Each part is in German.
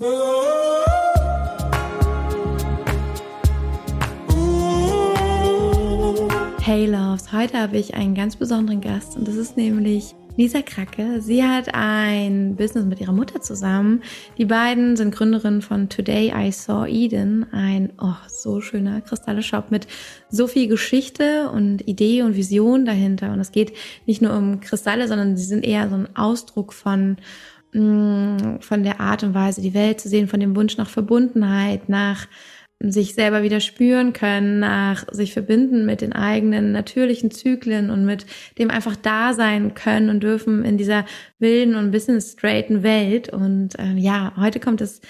Hey Loves, heute habe ich einen ganz besonderen Gast und das ist nämlich Lisa Kracke. Sie hat ein Business mit ihrer Mutter zusammen. Die beiden sind Gründerinnen von Today I Saw Eden, ein oh, so schöner Kristalle-Shop mit so viel Geschichte und Idee und Vision dahinter. Und es geht nicht nur um Kristalle, sondern sie sind eher so ein Ausdruck von von der Art und Weise, die Welt zu sehen, von dem Wunsch nach Verbundenheit, nach sich selber wieder spüren können, nach sich verbinden mit den eigenen natürlichen Zyklen und mit dem einfach da sein können und dürfen in dieser wilden und bisschen straighten Welt. Und äh, ja, heute kommt das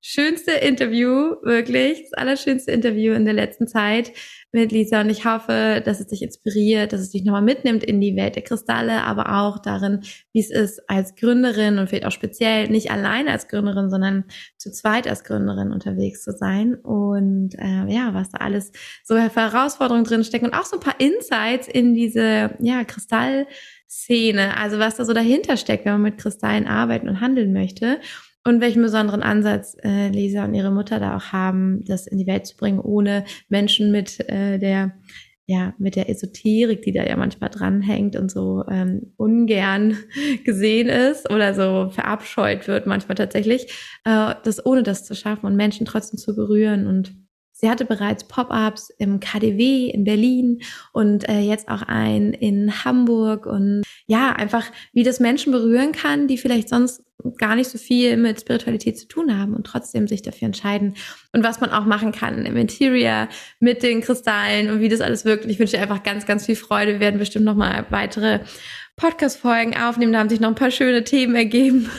schönste Interview, wirklich, das allerschönste Interview in der letzten Zeit mit Lisa. Und ich hoffe, dass es dich inspiriert, dass es dich nochmal mitnimmt in die Welt der Kristalle, aber auch darin, wie es ist als Gründerin und vielleicht auch speziell nicht alleine als Gründerin, sondern zu zweit als Gründerin unterwegs zu sein. Und äh, ja, was da alles so Herausforderungen drin stecken und auch so ein paar Insights in diese ja Kristallszene, also was da so dahinter steckt, wenn man mit Kristallen arbeiten und handeln möchte und welchen besonderen Ansatz äh, Lisa und ihre Mutter da auch haben, das in die Welt zu bringen, ohne Menschen mit äh, der ja, mit der Esoterik, die da ja manchmal dranhängt und so ähm, ungern gesehen ist oder so verabscheut wird, manchmal tatsächlich, äh, das ohne das zu schaffen und Menschen trotzdem zu berühren und Sie hatte bereits Pop-ups im KDW in Berlin und äh, jetzt auch ein in Hamburg und ja, einfach wie das Menschen berühren kann, die vielleicht sonst gar nicht so viel mit Spiritualität zu tun haben und trotzdem sich dafür entscheiden und was man auch machen kann im Interior mit den Kristallen und wie das alles wirkt. Und ich wünsche dir einfach ganz, ganz viel Freude. Wir werden bestimmt noch mal weitere Podcast-Folgen aufnehmen. Da haben sich noch ein paar schöne Themen ergeben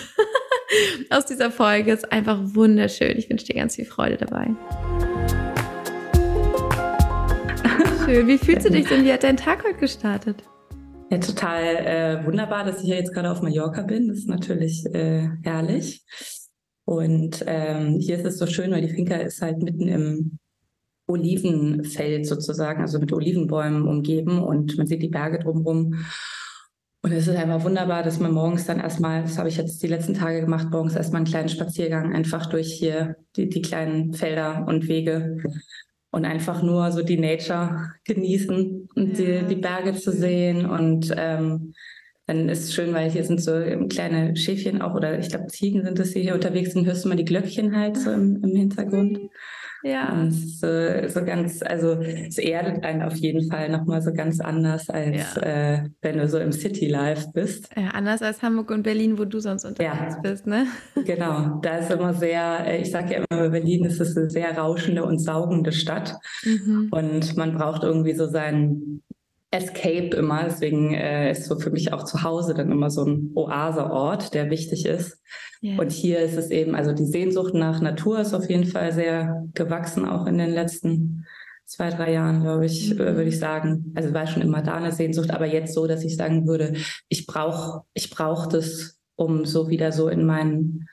aus dieser Folge. Ist einfach wunderschön. Ich wünsche dir ganz viel Freude dabei. Schön. Wie fühlst du dich denn? Wie hat dein Tag heute gestartet? Ja, total äh, wunderbar, dass ich ja jetzt gerade auf Mallorca bin. Das ist natürlich äh, herrlich. Und ähm, hier ist es so schön, weil die Finca ist halt mitten im Olivenfeld sozusagen, also mit Olivenbäumen umgeben und man sieht die Berge drumherum. Und es ist einfach wunderbar, dass man morgens dann erstmal, das habe ich jetzt die letzten Tage gemacht, morgens erstmal einen kleinen Spaziergang einfach durch hier die, die kleinen Felder und Wege und einfach nur so die Nature genießen und ja. die, die Berge zu sehen. Und ähm, dann ist es schön, weil hier sind so kleine Schäfchen auch oder ich glaube Ziegen sind es, die hier unterwegs sind, hörst du mal die Glöckchen halt so im, im Hintergrund. Ja. So, so ganz, also es erdet einen auf jeden Fall nochmal so ganz anders, als ja. äh, wenn du so im City Life bist. Ja, anders als Hamburg und Berlin, wo du sonst unterwegs ja. bist, ne? Genau, da ist immer sehr, äh, ich sage ja immer, Berlin ist es eine sehr rauschende und saugende Stadt. Mhm. Und man braucht irgendwie so seinen Escape immer. Deswegen äh, ist so für mich auch zu Hause dann immer so ein Oaseort, der wichtig ist. Yeah. Und hier ist es eben, also die Sehnsucht nach Natur ist auf jeden Fall sehr gewachsen, auch in den letzten zwei, drei Jahren, glaube ich, mhm. äh, würde ich sagen. Also war schon immer da eine Sehnsucht, aber jetzt so, dass ich sagen würde, ich brauche ich brauch das, um so wieder so in meinen,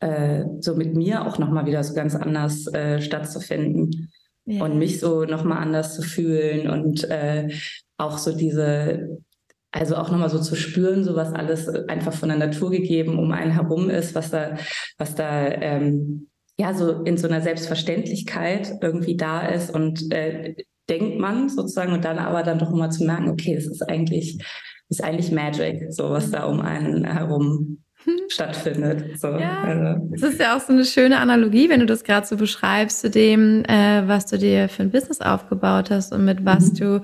äh, so mit mir auch nochmal wieder so ganz anders äh, stattzufinden. Ja. Und mich so nochmal anders zu fühlen und äh, auch so diese, also auch nochmal so zu spüren, so was alles einfach von der Natur gegeben um einen herum ist, was da, was da ähm, ja so in so einer Selbstverständlichkeit irgendwie da ist und äh, denkt man sozusagen und dann aber dann doch immer zu merken, okay, es ist eigentlich, ist eigentlich Magic, so was da um einen herum stattfindet. So. Ja, also. Das ist ja auch so eine schöne Analogie, wenn du das gerade so beschreibst zu dem, äh, was du dir für ein Business aufgebaut hast und mit was mhm. du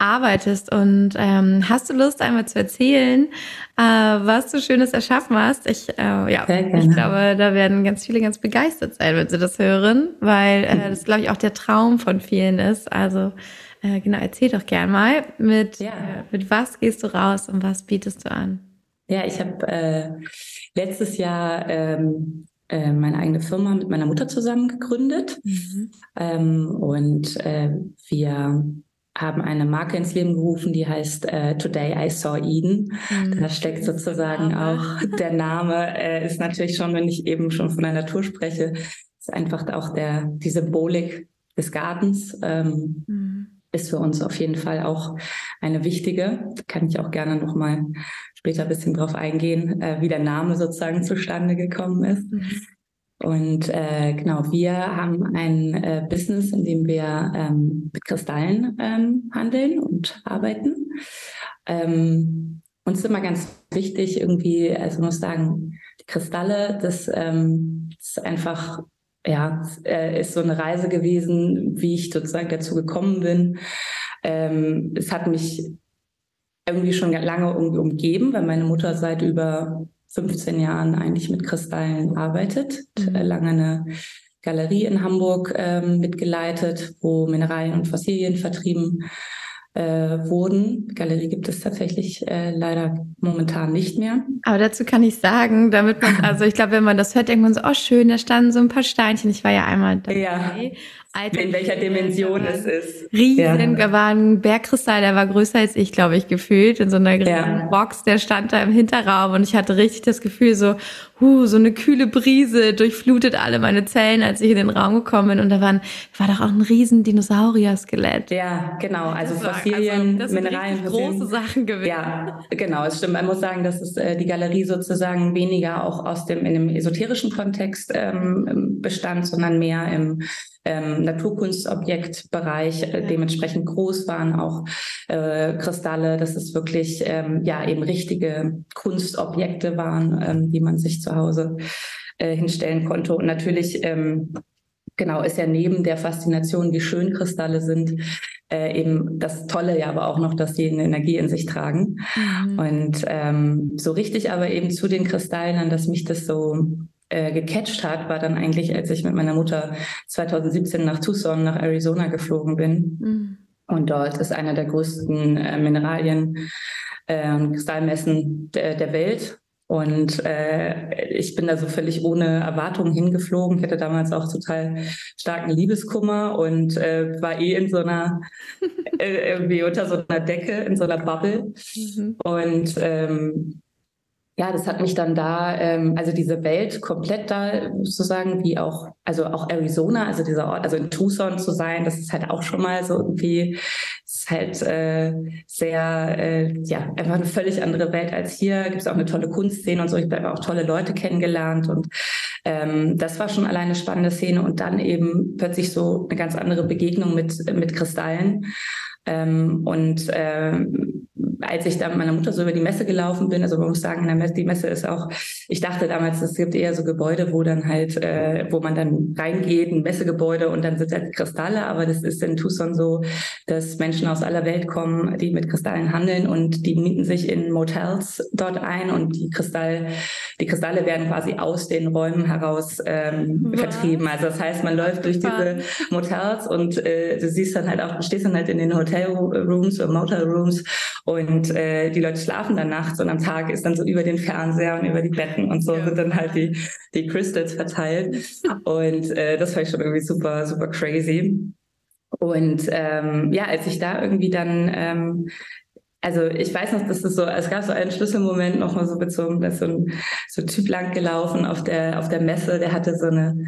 arbeitest. Und ähm, hast du Lust, einmal zu erzählen, äh, was du Schönes erschaffen hast? Ich, äh, ja, ich glaube, da werden ganz viele ganz begeistert sein, wenn sie das hören, weil äh, das, glaube ich, auch der Traum von vielen ist. Also äh, genau, erzähl doch gern mal, mit, ja. äh, mit was gehst du raus und was bietest du an? Ja, ich habe äh, letztes Jahr ähm, äh, meine eigene Firma mit meiner Mutter zusammen gegründet. Mhm. Ähm, und äh, wir haben eine Marke ins Leben gerufen, die heißt äh, Today I Saw Eden. Mhm. Da steckt sozusagen auch der Name, äh, ist natürlich schon, wenn ich eben schon von der Natur spreche, ist einfach auch der, die Symbolik des Gartens. Ähm, mhm. Ist für uns auf jeden Fall auch eine wichtige. Da kann ich auch gerne nochmal später ein bisschen drauf eingehen, äh, wie der Name sozusagen zustande gekommen ist. Mhm. Und äh, genau, wir haben ein äh, Business, in dem wir ähm, mit Kristallen ähm, handeln und arbeiten. Ähm, uns ist immer ganz wichtig, irgendwie, also muss sagen, die Kristalle, das ähm, ist einfach, ja, äh, ist so eine Reise gewesen, wie ich sozusagen dazu gekommen bin. Ähm, es hat mich irgendwie schon lange irgendwie umgeben, weil meine Mutter seit über 15 Jahren eigentlich mit Kristallen arbeitet. Mhm. Lange eine Galerie in Hamburg ähm, mitgeleitet, wo Mineralien und Fossilien vertrieben äh, wurden. Galerie gibt es tatsächlich äh, leider momentan nicht mehr. Aber dazu kann ich sagen, damit man, also ich glaube, wenn man das hört, denkt man so, oh schön, da standen so ein paar Steinchen. Ich war ja einmal dabei. Ja. Alter, in welcher Dimension es ist. Riesen, ja. war ein Bergkristall, der war größer als ich, glaube ich, gefühlt, in so einer ja. Box, der stand da im Hinterraum und ich hatte richtig das Gefühl so, huh, so eine kühle Brise durchflutet alle meine Zellen, als ich in den Raum gekommen bin und da waren, war doch auch ein riesen Dinosaurier-Skelett. Ja, genau, also Fossilien, also, Mineralien. große Sachen gewesen. Ja, genau, es stimmt. Man muss sagen, dass es äh, die Galerie sozusagen weniger auch aus dem, in dem esoterischen Kontext ähm, bestand, sondern mehr im ähm, Naturkunstobjektbereich äh, dementsprechend groß waren, auch äh, Kristalle, dass es wirklich ähm, ja eben richtige Kunstobjekte waren, ähm, die man sich zu Hause äh, hinstellen konnte. Und natürlich ähm, genau ist ja neben der Faszination, wie schön Kristalle sind, äh, eben das Tolle ja aber auch noch, dass sie eine Energie in sich tragen. Mhm. Und ähm, so richtig aber eben zu den Kristallen, dass mich das so äh, gecatcht hat, war dann eigentlich, als ich mit meiner Mutter 2017 nach Tucson, nach Arizona geflogen bin. Mhm. Und dort ist einer der größten äh, Mineralien äh, und Kristallmessen der, der Welt. Und äh, ich bin da so völlig ohne Erwartungen hingeflogen. Ich hatte damals auch total starken Liebeskummer und äh, war eh in so einer, äh, irgendwie unter so einer Decke, in so einer Bubble. Mhm. Und ähm, ja, das hat mich dann da, ähm, also diese Welt komplett da sozusagen, wie auch, also auch Arizona, also dieser Ort, also in Tucson zu sein, das ist halt auch schon mal so irgendwie, ist halt äh, sehr, äh, ja, einfach eine völlig andere Welt als hier. Gibt es auch eine tolle Kunstszene und so. Ich habe auch tolle Leute kennengelernt und ähm, das war schon alleine eine spannende Szene und dann eben plötzlich so eine ganz andere Begegnung mit, mit Kristallen. Ähm, und ähm, als ich da mit meiner Mutter so über die Messe gelaufen bin, also man muss sagen, die Messe ist auch, ich dachte damals, es gibt eher so Gebäude, wo dann halt, äh, wo man dann reingeht, ein Messegebäude und dann sind halt Kristalle, aber das ist in Tucson so, dass Menschen aus aller Welt kommen, die mit Kristallen handeln und die mieten sich in Motels dort ein und die Kristall, die Kristalle werden quasi aus den Räumen heraus ähm, vertrieben. Also das heißt, man läuft durch diese Motels und äh, du siehst dann halt auch, du stehst dann halt in den Hotelrooms oder Motelrooms und äh, die Leute schlafen dann nachts und am Tag ist dann so über den Fernseher und über die Betten und so ja. sind dann halt die, die Crystals verteilt. Und äh, das fand ich schon irgendwie super, super crazy. Und ähm, ja, als ich da irgendwie dann ähm, also ich weiß noch, dass es so, es gab so einen Schlüsselmoment nochmal so bezogen, dass so ein, so ein Typ lang gelaufen auf der, auf der Messe, der hatte so eine,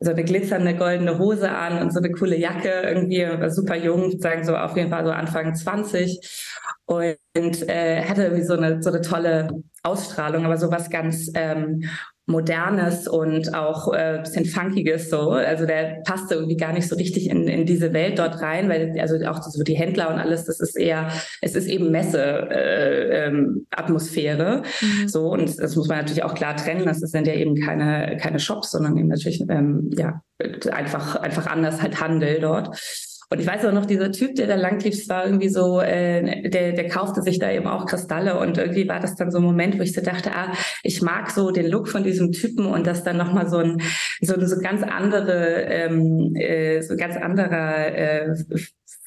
so eine glitzernde goldene Hose an und so eine coole Jacke, irgendwie war super jung, sagen so auf jeden Fall so Anfang 20 und äh, hatte irgendwie so eine, so eine tolle Ausstrahlung, aber so was ganz ähm, Modernes und auch äh, bisschen Funkiges so. Also der passte irgendwie gar nicht so richtig in, in diese Welt dort rein, weil also auch so die Händler und alles, das ist eher, es ist eben Messe äh, ähm. Mhm. So und das muss man natürlich auch klar trennen. Das sind ja eben keine keine Shops, sondern eben natürlich ähm, ja einfach einfach anders halt Handel dort. Und ich weiß auch noch, dieser Typ, der da lang lief, war irgendwie so, äh, der, der kaufte sich da eben auch Kristalle. Und irgendwie war das dann so ein Moment, wo ich so dachte, ah, ich mag so den Look von diesem Typen und dass dann nochmal so ein, so, so ganz andere, ähm, äh, so ganz anderer äh,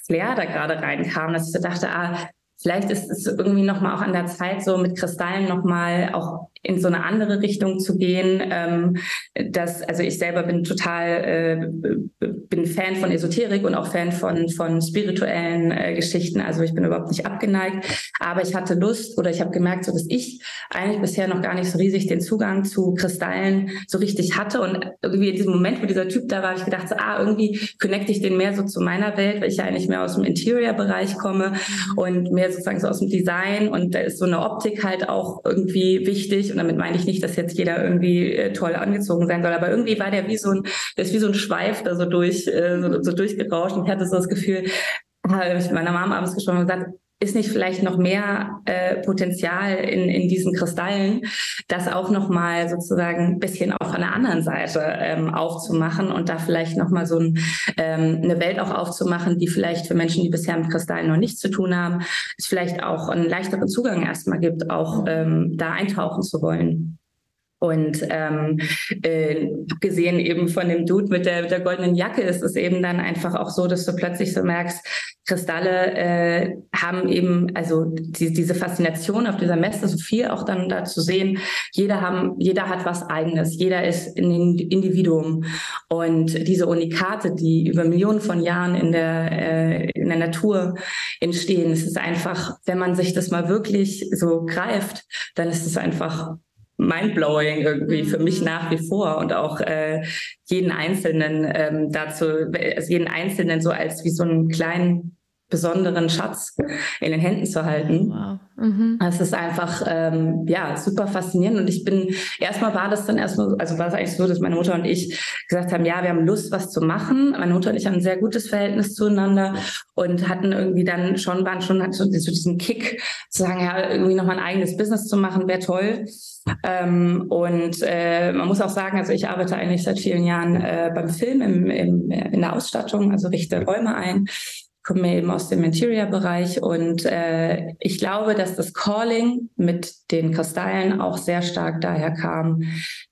Flair da gerade reinkam, dass ich so dachte, ah, vielleicht ist es irgendwie nochmal auch an der Zeit, so mit Kristallen nochmal auch in so eine andere Richtung zu gehen. Ähm, das, also ich selber bin total, äh, bin Fan von Esoterik und auch Fan von, von spirituellen äh, Geschichten. Also ich bin überhaupt nicht abgeneigt. Aber ich hatte Lust oder ich habe gemerkt, so dass ich eigentlich bisher noch gar nicht so riesig den Zugang zu Kristallen so richtig hatte. Und irgendwie in diesem Moment, wo dieser Typ da war, habe ich gedacht, so, ah, irgendwie connecte ich den mehr so zu meiner Welt, weil ich ja eigentlich mehr aus dem Interior-Bereich komme mhm. und mehr sozusagen so aus dem Design. Und da ist so eine Optik halt auch irgendwie wichtig und damit meine ich nicht, dass jetzt jeder irgendwie äh, toll angezogen sein soll, aber irgendwie war der wie so ein, der ist wie so ein Schweif da so durch, äh, so, so durchgerauscht und ich hatte so das Gefühl, habe ich mit meiner Mama abends gesprochen und gesagt, ist nicht vielleicht noch mehr äh, Potenzial in, in diesen Kristallen, das auch nochmal sozusagen ein bisschen auf einer anderen Seite ähm, aufzumachen und da vielleicht nochmal so ein, ähm, eine Welt auch aufzumachen, die vielleicht für Menschen, die bisher mit Kristallen noch nichts zu tun haben, es vielleicht auch einen leichteren Zugang erstmal gibt, auch ähm, da eintauchen zu wollen. Und ähm, äh, gesehen eben von dem Dude mit der, mit der goldenen Jacke ist es eben dann einfach auch so, dass du plötzlich so merkst, Kristalle äh, haben eben, also die, diese Faszination auf dieser Messe, so viel auch dann da zu sehen, jeder, haben, jeder hat was eigenes, jeder ist ein Individuum. Und diese Unikate, die über Millionen von Jahren in der, äh, in der Natur entstehen, es ist einfach, wenn man sich das mal wirklich so greift, dann ist es einfach mindblowing irgendwie für mich mhm. nach wie vor und auch äh, jeden Einzelnen ähm, dazu, also jeden Einzelnen so als wie so einen kleinen besonderen Schatz in den Händen zu halten. Wow. Mhm. Es ist einfach ähm, ja super faszinierend und ich bin erstmal war das dann erstmal also war es eigentlich so, dass meine Mutter und ich gesagt haben, ja, wir haben Lust, was zu machen. Meine Mutter und ich haben ein sehr gutes Verhältnis zueinander und hatten irgendwie dann schon waren schon hatten so diesen Kick zu sagen, ja irgendwie noch mal ein eigenes Business zu machen, wäre toll. Ähm, und äh, man muss auch sagen, also ich arbeite eigentlich seit vielen Jahren äh, beim Film im, im, in der Ausstattung, also richte Räume ein komme eben aus dem Interior-Bereich und äh, ich glaube, dass das Calling mit den Kristallen auch sehr stark daher kam,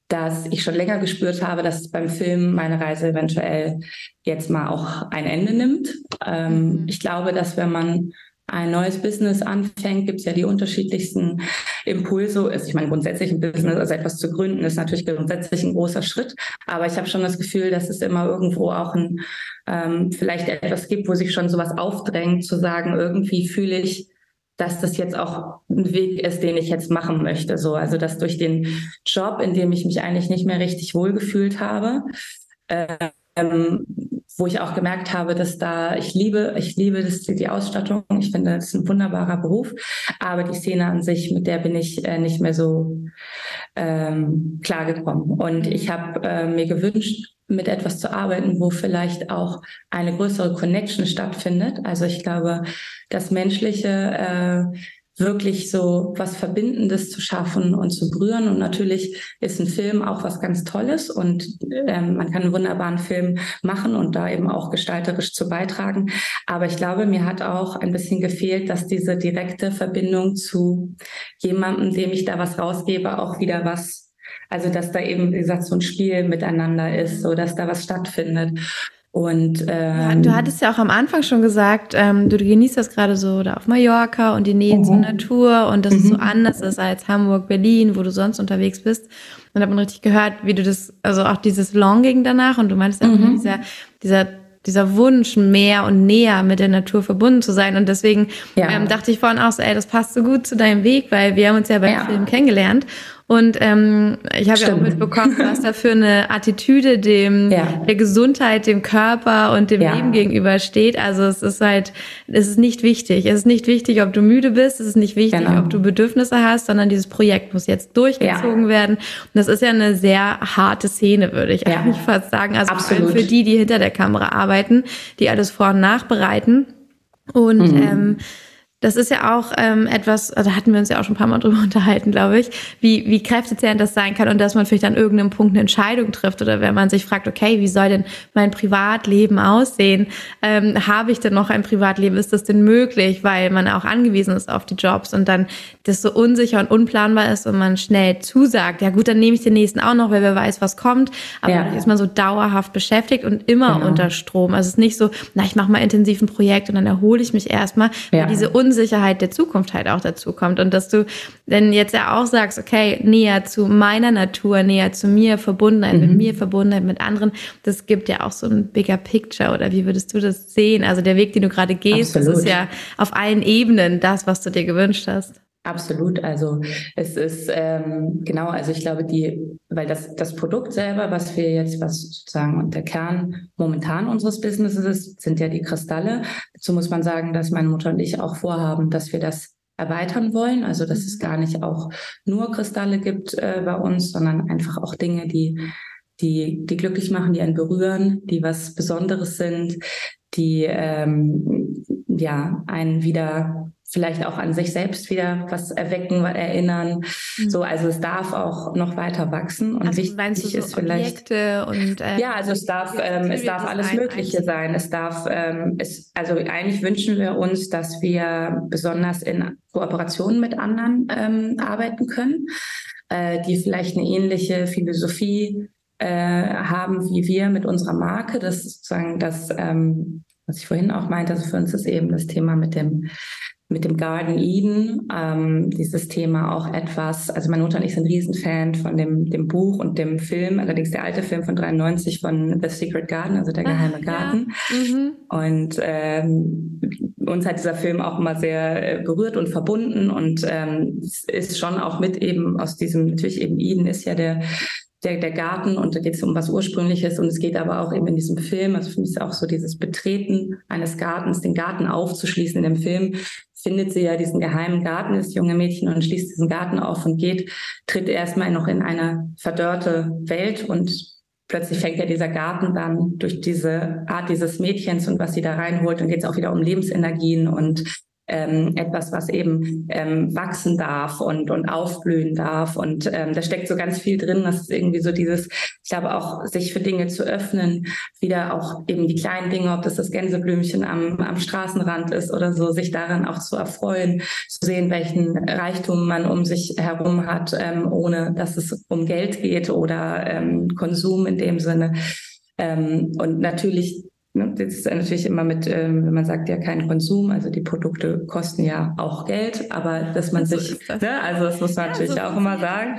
dass ich schon länger gespürt habe, dass beim Film meine Reise eventuell jetzt mal auch ein Ende nimmt. Ähm, mhm. ich glaube, dass wenn man ein neues Business anfängt, gibt es ja die unterschiedlichsten Impulse. Also ich meine, grundsätzlich ein Business, also etwas zu gründen, ist natürlich grundsätzlich ein großer Schritt. Aber ich habe schon das Gefühl, dass es immer irgendwo auch ein, ähm, vielleicht etwas gibt, wo sich schon sowas aufdrängt, zu sagen, irgendwie fühle ich, dass das jetzt auch ein Weg ist, den ich jetzt machen möchte. So, also dass durch den Job, in dem ich mich eigentlich nicht mehr richtig wohlgefühlt habe, ähm, wo ich auch gemerkt habe, dass da, ich liebe, ich liebe das, die Ausstattung. Ich finde, das ist ein wunderbarer Beruf. Aber die Szene an sich, mit der bin ich äh, nicht mehr so ähm, klargekommen. Und ich habe äh, mir gewünscht, mit etwas zu arbeiten, wo vielleicht auch eine größere Connection stattfindet. Also ich glaube, das Menschliche äh, wirklich so was Verbindendes zu schaffen und zu berühren. Und natürlich ist ein Film auch was ganz Tolles und ähm, man kann einen wunderbaren Film machen und da eben auch gestalterisch zu beitragen. Aber ich glaube, mir hat auch ein bisschen gefehlt, dass diese direkte Verbindung zu jemandem, dem ich da was rausgebe, auch wieder was also dass da eben, wie gesagt, so ein Spiel miteinander ist, so dass da was stattfindet. Und ähm, ja, du hattest ja auch am Anfang schon gesagt, ähm, du genießt das gerade so da auf Mallorca und die Nähe mhm. zur Natur und dass mhm. es so mhm. anders ist als Hamburg, Berlin, wo du sonst unterwegs bist. Und hat man richtig gehört, wie du das, also auch dieses Longing danach und du meinst auch mhm. dieser, dieser dieser Wunsch, mehr und näher mit der Natur verbunden zu sein. Und deswegen ja. ähm, dachte ich vorhin auch so, ey, das passt so gut zu deinem Weg, weil wir haben uns ja beim ja. Film kennengelernt. Und ähm, ich habe ja auch mitbekommen, was da für eine Attitüde dem ja. der Gesundheit, dem Körper und dem ja. Leben gegenüber steht. Also es ist halt, es ist nicht wichtig. Es ist nicht wichtig, ob du müde bist, es ist nicht wichtig, genau. ob du Bedürfnisse hast, sondern dieses Projekt muss jetzt durchgezogen ja. werden. Und das ist ja eine sehr harte Szene, würde ich eigentlich fast sagen. Also Absolut. für die, die hinter der Kamera arbeiten, die alles vor- und nachbereiten. Und mhm. ähm, das ist ja auch ähm, etwas, also hatten wir uns ja auch schon ein paar Mal drüber unterhalten, glaube ich, wie, wie kräftezehrend das sein kann und dass man vielleicht an irgendeinem Punkt eine Entscheidung trifft oder wenn man sich fragt, okay, wie soll denn mein Privatleben aussehen? Ähm, habe ich denn noch ein Privatleben? Ist das denn möglich? Weil man auch angewiesen ist auf die Jobs und dann das so unsicher und unplanbar ist und man schnell zusagt, ja gut, dann nehme ich den nächsten auch noch, weil wer weiß, was kommt. Aber ja. ist man so dauerhaft beschäftigt und immer genau. unter Strom. Also es ist nicht so, na, ich mache mal intensiv ein Projekt und dann erhole ich mich erstmal, ja. diese Unsicherheit der Zukunft halt auch dazu kommt. Und dass du denn jetzt ja auch sagst, okay, näher zu meiner Natur, näher zu mir, Verbundenheit mhm. mit mir, Verbundenheit mit anderen, das gibt ja auch so ein bigger picture. Oder wie würdest du das sehen? Also der Weg, den du gerade gehst, Absolut. das ist ja auf allen Ebenen das, was du dir gewünscht hast. Absolut. Also es ist ähm, genau, also ich glaube, die, weil das, das Produkt selber, was wir jetzt, was sozusagen der Kern momentan unseres Businesses ist, sind ja die Kristalle. Dazu muss man sagen, dass meine Mutter und ich auch vorhaben, dass wir das erweitern wollen. Also dass es gar nicht auch nur Kristalle gibt äh, bei uns, sondern einfach auch Dinge, die die, die glücklich machen, die einen berühren, die was Besonderes sind, die ähm, ja einen wieder vielleicht auch an sich selbst wieder was erwecken, erinnern. Mhm. So, also es darf auch noch weiter wachsen und also wichtig ist so vielleicht und äh, ja, also es darf ähm, es darf alles Mögliche sein. Es darf ähm, es also eigentlich wünschen wir uns, dass wir besonders in Kooperation mit anderen ähm, arbeiten können, äh, die vielleicht eine ähnliche Philosophie äh, haben wie wir mit unserer Marke. Das ist sozusagen das ähm, was ich vorhin auch meinte, also für uns ist eben das Thema mit dem mit dem Garden Eden, ähm, dieses Thema auch etwas, also meine Mutter und ich sind Riesenfan von dem, dem Buch und dem Film, allerdings der alte Film von 93 von The Secret Garden, also der geheime Ach, Garten. Ja. Mhm. Und ähm, uns hat dieser Film auch immer sehr äh, berührt und verbunden und ähm, ist schon auch mit eben aus diesem, natürlich eben Eden ist ja der der, der Garten und da geht es um was Ursprüngliches und es geht aber auch eben in diesem Film, also für mich ist auch so dieses Betreten eines Gartens, den Garten aufzuschließen in dem Film, findet sie ja diesen geheimen Garten, das junge Mädchen und schließt diesen Garten auf und geht, tritt erstmal noch in eine verdörrte Welt und plötzlich fängt ja dieser Garten dann durch diese Art dieses Mädchens und was sie da reinholt, und geht es auch wieder um Lebensenergien und ähm, etwas, was eben ähm, wachsen darf und, und aufblühen darf. Und ähm, da steckt so ganz viel drin. Das ist irgendwie so dieses, ich glaube auch, sich für Dinge zu öffnen, wieder auch eben die kleinen Dinge, ob das das Gänseblümchen am, am Straßenrand ist oder so, sich daran auch zu erfreuen, zu sehen, welchen Reichtum man um sich herum hat, ähm, ohne dass es um Geld geht oder ähm, Konsum in dem Sinne. Ähm, und natürlich Ne, das ist natürlich immer mit, ähm, wenn man sagt ja kein Konsum, also die Produkte kosten ja auch Geld, aber dass man so sich. Ne, also das muss man ja, natürlich so auch immer sagen.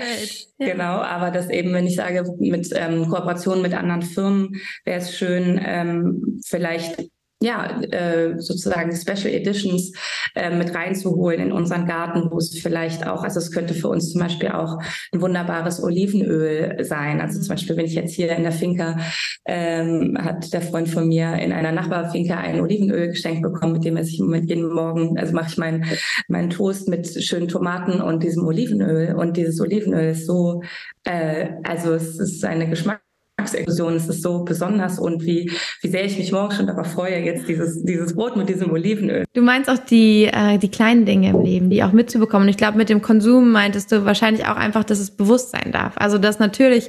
Ja. Genau, aber dass eben, wenn ich sage, mit ähm, Kooperation mit anderen Firmen wäre es schön, ähm, vielleicht ja, äh, sozusagen Special Editions äh, mit reinzuholen in unseren Garten, wo es vielleicht auch, also es könnte für uns zum Beispiel auch ein wunderbares Olivenöl sein. Also zum Beispiel, wenn ich jetzt hier in der Finca, ähm, hat der Freund von mir in einer Nachbarfinca ein Olivenöl geschenkt bekommen, mit dem er sich im Moment jeden Morgen, also mache ich meinen meinen Toast mit schönen Tomaten und diesem Olivenöl. Und dieses Olivenöl ist so, äh, also es ist eine Geschmack Geschmacksexplosion. Es ist so besonders und wie, wie sehr ich mich morgen schon darauf freue, jetzt dieses, dieses Brot mit diesem Olivenöl. Du meinst auch die, äh, die kleinen Dinge im Leben, die auch mitzubekommen. Und ich glaube, mit dem Konsum meintest du wahrscheinlich auch einfach, dass es bewusst sein darf. Also, dass natürlich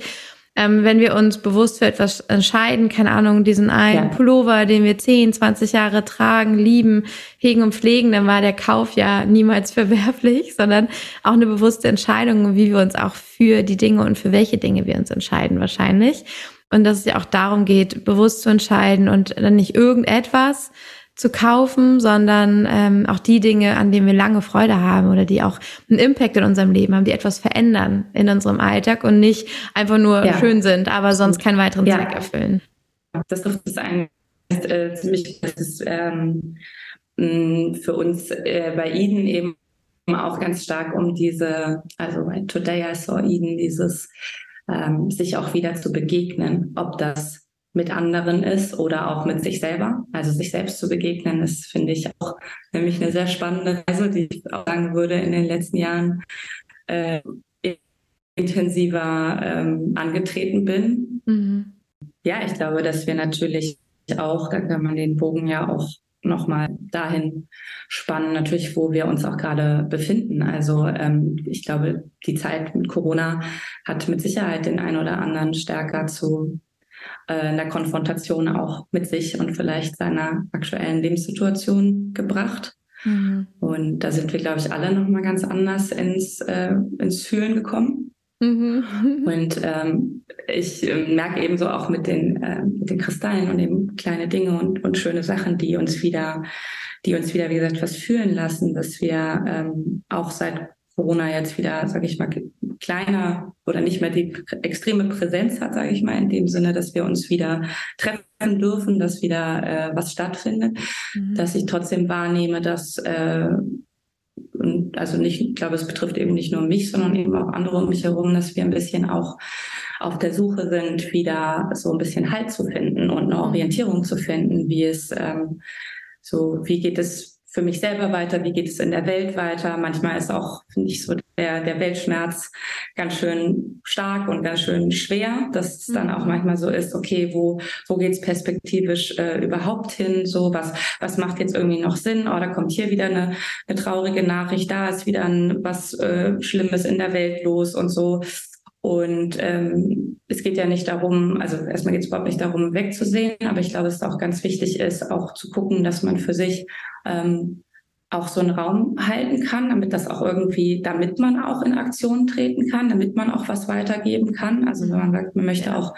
ähm, wenn wir uns bewusst für etwas entscheiden, keine Ahnung, diesen einen ja. Pullover, den wir 10, 20 Jahre tragen, lieben, hegen und pflegen, dann war der Kauf ja niemals verwerflich, sondern auch eine bewusste Entscheidung, wie wir uns auch für die Dinge und für welche Dinge wir uns entscheiden wahrscheinlich. Und dass es ja auch darum geht, bewusst zu entscheiden und dann nicht irgendetwas, zu kaufen, sondern ähm, auch die Dinge, an denen wir lange Freude haben oder die auch einen Impact in unserem Leben haben, die etwas verändern in unserem Alltag und nicht einfach nur ja. schön sind, aber sonst keinen weiteren ja. Zweck erfüllen. Das ist ein äh, ziemlich, das ist ähm, für uns äh, bei Eden eben auch ganz stark um diese, also bei Today I Saw Eden, dieses ähm, sich auch wieder zu begegnen, ob das mit anderen ist oder auch mit sich selber. Also sich selbst zu begegnen, ist, finde ich, auch nämlich eine sehr spannende Reise, die ich auch sagen würde, in den letzten Jahren äh, intensiver ähm, angetreten bin. Mhm. Ja, ich glaube, dass wir natürlich auch, da kann man den Bogen ja auch nochmal dahin spannen, natürlich, wo wir uns auch gerade befinden. Also ähm, ich glaube, die Zeit mit Corona hat mit Sicherheit den einen oder anderen stärker zu äh, in der Konfrontation auch mit sich und vielleicht seiner aktuellen Lebenssituation gebracht. Mhm. Und da sind wir, glaube ich, alle nochmal ganz anders ins, äh, ins Fühlen gekommen. Mhm. Und ähm, ich äh, merke eben so auch mit den, äh, mit den Kristallen und eben kleine Dinge und, und schöne Sachen, die uns wieder, die uns wieder, wie gesagt, was fühlen lassen, dass wir ähm, auch seit Corona jetzt wieder, sage ich mal, kleiner oder nicht mehr die extreme Präsenz hat, sage ich mal, in dem Sinne, dass wir uns wieder treffen dürfen, dass wieder äh, was stattfindet, mhm. dass ich trotzdem wahrnehme, dass äh, und also nicht, ich glaube, es betrifft eben nicht nur mich, sondern eben auch andere um mich herum, dass wir ein bisschen auch auf der Suche sind, wieder so ein bisschen Halt zu finden und eine mhm. Orientierung zu finden, wie es ähm, so, wie geht es für mich selber weiter, wie geht es in der Welt weiter. Manchmal ist auch, finde ich, so der, der Weltschmerz ganz schön stark und ganz schön schwer, dass es dann auch mhm. manchmal so ist, okay, wo, wo geht es perspektivisch äh, überhaupt hin? So, was, was macht jetzt irgendwie noch Sinn? Oh, da kommt hier wieder eine, eine traurige Nachricht, da ist wieder ein, was äh, Schlimmes in der Welt los und so. Und ähm, es geht ja nicht darum, also erstmal geht es überhaupt nicht darum, wegzusehen, aber ich glaube, es ist auch ganz wichtig ist, auch zu gucken, dass man für sich ähm, auch so einen Raum halten kann, damit das auch irgendwie, damit man auch in Aktion treten kann, damit man auch was weitergeben kann. Also wenn man sagt, man möchte auch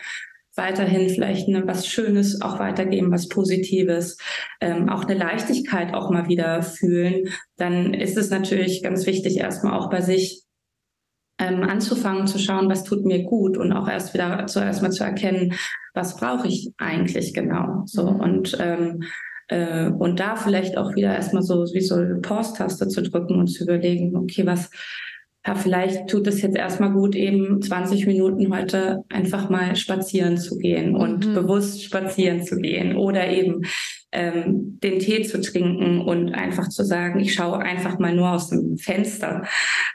weiterhin vielleicht eine, was Schönes auch weitergeben, was Positives, ähm, auch eine Leichtigkeit auch mal wieder fühlen, dann ist es natürlich ganz wichtig, erstmal auch bei sich ähm, anzufangen zu schauen, was tut mir gut und auch erst wieder zuerst mal zu erkennen, was brauche ich eigentlich genau. So mhm. und ähm, äh, und da vielleicht auch wieder erstmal so wie so eine Pause-Taste zu drücken und zu überlegen, okay, was ja, vielleicht tut es jetzt erstmal gut, eben 20 Minuten heute einfach mal spazieren zu gehen und mhm. bewusst spazieren zu gehen oder eben ähm, den Tee zu trinken und einfach zu sagen, ich schaue einfach mal nur aus dem Fenster.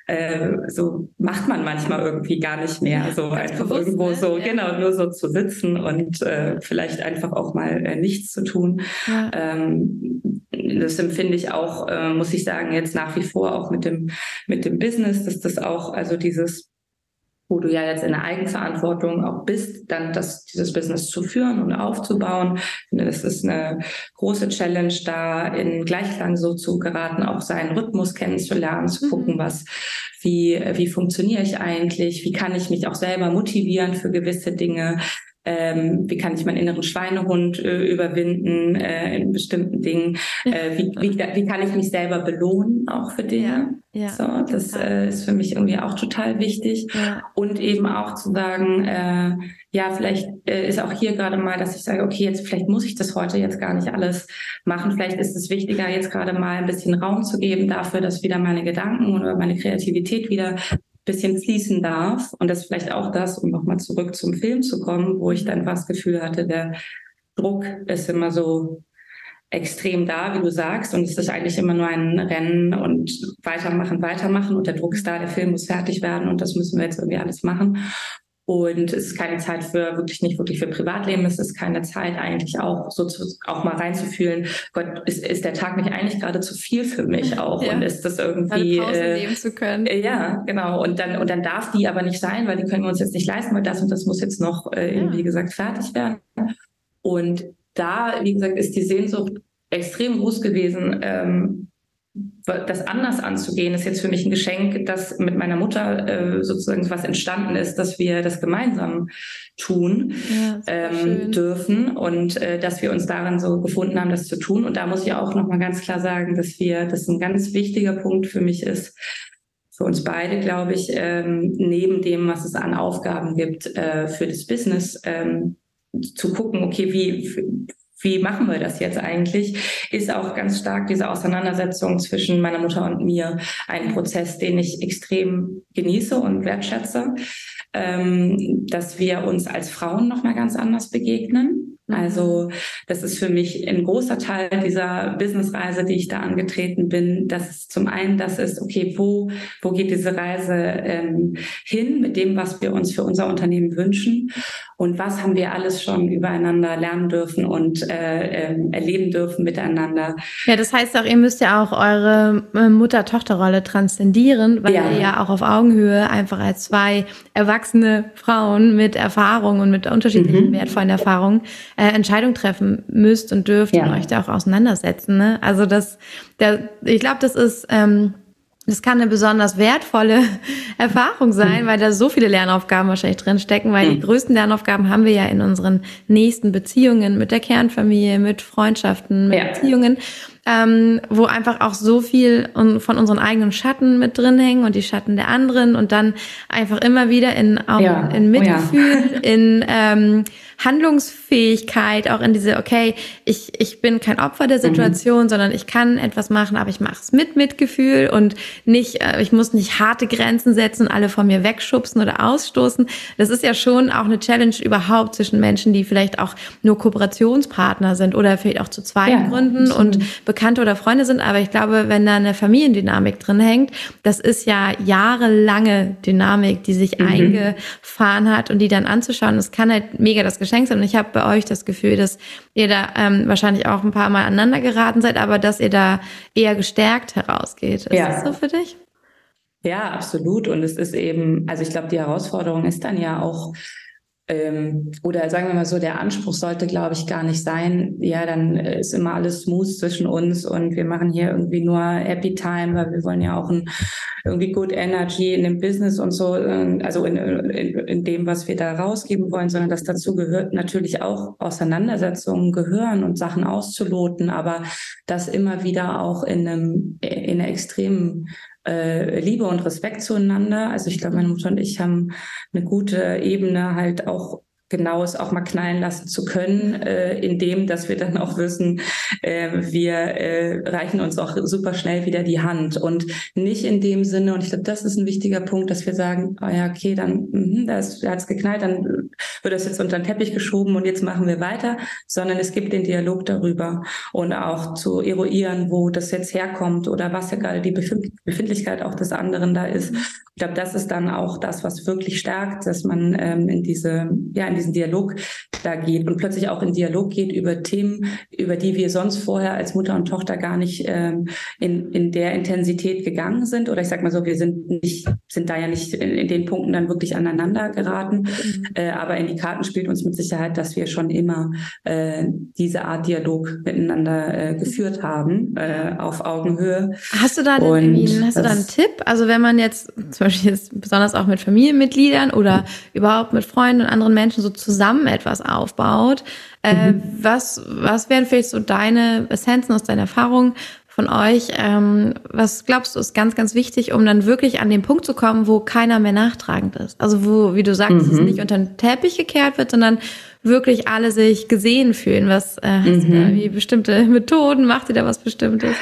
Äh, so macht man manchmal irgendwie gar nicht mehr. So Ganz einfach bewusst, irgendwo ne? so, ja. genau, nur so zu sitzen und äh, vielleicht einfach auch mal äh, nichts zu tun. Ja. Ähm, das empfinde ich auch, äh, muss ich sagen, jetzt nach wie vor auch mit dem, mit dem Business, dass das auch, also dieses wo du ja jetzt in der Eigenverantwortung auch bist, dann das, dieses Business zu führen und aufzubauen. Das ist eine große Challenge, da in Gleichklang so zu geraten, auch seinen Rhythmus kennenzulernen, zu gucken, mhm. was, wie, wie funktioniere ich eigentlich, wie kann ich mich auch selber motivieren für gewisse Dinge, ähm, wie kann ich meinen inneren Schweinehund äh, überwinden äh, in bestimmten Dingen, äh, wie, wie, wie kann ich mich selber belohnen auch für Dinge. Ja, ja, so, das äh, ist für mich irgendwie auch total wichtig. Ja. Und eben auch zu sagen, äh, ja, vielleicht äh, ist auch hier gerade mal, dass ich sage, okay, jetzt vielleicht muss ich das heute jetzt gar nicht alles machen. Vielleicht ist es wichtiger, jetzt gerade mal ein bisschen Raum zu geben dafür, dass wieder meine Gedanken oder meine Kreativität wieder bisschen fließen darf. Und das ist vielleicht auch das, um nochmal zurück zum Film zu kommen, wo ich dann fast Gefühl hatte, der Druck ist immer so extrem da, wie du sagst. Und es ist eigentlich immer nur ein Rennen und weitermachen, weitermachen. Und der Druck ist da, der Film muss fertig werden und das müssen wir jetzt irgendwie alles machen. Und es ist keine Zeit für wirklich nicht wirklich für Privatleben. Es ist keine Zeit eigentlich auch so zu, auch mal reinzufühlen. Gott, ist, ist der Tag nicht eigentlich gerade zu viel für mich auch? Ja. Und ist das irgendwie Pause äh, nehmen zu können? Äh, ja, genau. Und dann und dann darf die aber nicht sein, weil die können wir uns jetzt nicht leisten, weil das und das muss jetzt noch äh, ja. wie gesagt fertig werden. Und da, wie gesagt, ist die Sehnsucht extrem groß gewesen. Ähm, das anders anzugehen, ist jetzt für mich ein Geschenk, dass mit meiner Mutter äh, sozusagen was entstanden ist, dass wir das gemeinsam tun ja, ähm, dürfen und äh, dass wir uns darin so gefunden haben, das zu tun. Und da muss ich auch nochmal ganz klar sagen, dass wir, das ein ganz wichtiger Punkt für mich ist, für uns beide, glaube ich, ähm, neben dem, was es an Aufgaben gibt äh, für das Business, ähm, zu gucken, okay, wie wie machen wir das jetzt eigentlich, ist auch ganz stark diese Auseinandersetzung zwischen meiner Mutter und mir ein Prozess, den ich extrem genieße und wertschätze, ähm, dass wir uns als Frauen nochmal ganz anders begegnen. Also das ist für mich ein großer Teil dieser Businessreise, die ich da angetreten bin. Das ist zum einen, das ist, okay, wo, wo geht diese Reise ähm, hin mit dem, was wir uns für unser Unternehmen wünschen? Und was haben wir alles schon übereinander lernen dürfen und äh, äh, erleben dürfen miteinander? Ja, das heißt auch, ihr müsst ja auch eure äh, Mutter-Tochter-Rolle transzendieren, weil ja. ihr ja auch auf Augenhöhe einfach als zwei erwachsene Frauen mit Erfahrung und mit unterschiedlichen mhm. wertvollen Erfahrungen äh, Entscheidung treffen müsst und dürft ja. und euch da auch auseinandersetzen. Ne? Also das, der, ich glaube, das ist ähm, das kann eine besonders wertvolle Erfahrung sein, weil da so viele Lernaufgaben wahrscheinlich drin stecken, weil die größten Lernaufgaben haben wir ja in unseren nächsten Beziehungen mit der Kernfamilie, mit Freundschaften, mit ja. Beziehungen, ähm, wo einfach auch so viel von unseren eigenen Schatten mit drin hängen und die Schatten der anderen und dann einfach immer wieder in, auch ja. in Mitgefühl, oh ja. in ähm, Handlungsfähigkeit, auch in diese, okay, ich, ich bin kein Opfer der Situation, mhm. sondern ich kann etwas machen, aber ich mache es mit Mitgefühl und nicht, äh, ich muss nicht harte Grenzen setzen und alle von mir wegschubsen oder ausstoßen. Das ist ja schon auch eine Challenge überhaupt zwischen Menschen, die vielleicht auch nur Kooperationspartner sind oder vielleicht auch zu zwei ja, gründen und Bekannte oder Freunde sind, aber ich glaube, wenn da eine Familiendynamik drin hängt, das ist ja jahrelange Dynamik, die sich mhm. eingefahren hat und die dann anzuschauen, das kann halt mega das Geschenk sein. Und ich habe bei euch das Gefühl, dass ihr da ähm, wahrscheinlich auch ein paar Mal aneinander geraten seid, aber dass ihr da eher gestärkt herausgeht. Ist ja. das so für dich? Ja, absolut. Und es ist eben, also ich glaube, die Herausforderung ist dann ja auch, ähm, oder sagen wir mal so, der Anspruch sollte, glaube ich, gar nicht sein, ja, dann ist immer alles smooth zwischen uns und wir machen hier irgendwie nur Happy Time, weil wir wollen ja auch ein, irgendwie Good Energy in dem Business und so, äh, also in, in, in dem, was wir da rausgeben wollen, sondern dass dazu gehört natürlich auch Auseinandersetzungen gehören und Sachen auszuloten, aber das immer wieder auch in einem, in einer extremen äh, Liebe und Respekt zueinander. Also ich glaube, meine Mutter und ich haben eine gute Ebene halt auch genau es auch mal knallen lassen zu können, äh, indem dass wir dann auch wissen, äh, wir äh, reichen uns auch super schnell wieder die Hand und nicht in dem Sinne, und ich glaube, das ist ein wichtiger Punkt, dass wir sagen, oh ja, okay, dann mh, da, da hat es geknallt, dann wird das jetzt unter den Teppich geschoben und jetzt machen wir weiter, sondern es gibt den Dialog darüber und auch zu eruieren, wo das jetzt herkommt oder was ja gerade die Befindlichkeit auch des anderen da ist. Ich glaube, das ist dann auch das, was wirklich stärkt, dass man ähm, in diese, ja, in diesen Dialog da geht und plötzlich auch in Dialog geht über Themen, über die wir sonst vorher als Mutter und Tochter gar nicht ähm, in, in der Intensität gegangen sind. Oder ich sag mal so, wir sind nicht, sind da ja nicht in, in den Punkten dann wirklich aneinander geraten. Mhm. Äh, aber in die Karten spielt uns mit Sicherheit, dass wir schon immer äh, diese Art Dialog miteinander äh, geführt haben, äh, auf Augenhöhe. Hast du da denn, und hast du da einen Tipp? Also wenn man jetzt zum Beispiel jetzt besonders auch mit Familienmitgliedern oder überhaupt mit Freunden und anderen Menschen so zusammen etwas aufbaut. Äh, mhm. Was, was wären vielleicht so deine Essenzen aus deiner Erfahrung von euch? Ähm, was glaubst du ist ganz, ganz wichtig, um dann wirklich an den Punkt zu kommen, wo keiner mehr nachtragend ist? Also wo, wie du sagst, mhm. es nicht unter den Teppich gekehrt wird, sondern wirklich alle sich gesehen fühlen. Was äh, hast mhm. du da, mhm. wie bestimmte Methoden? Macht ihr da was Bestimmtes?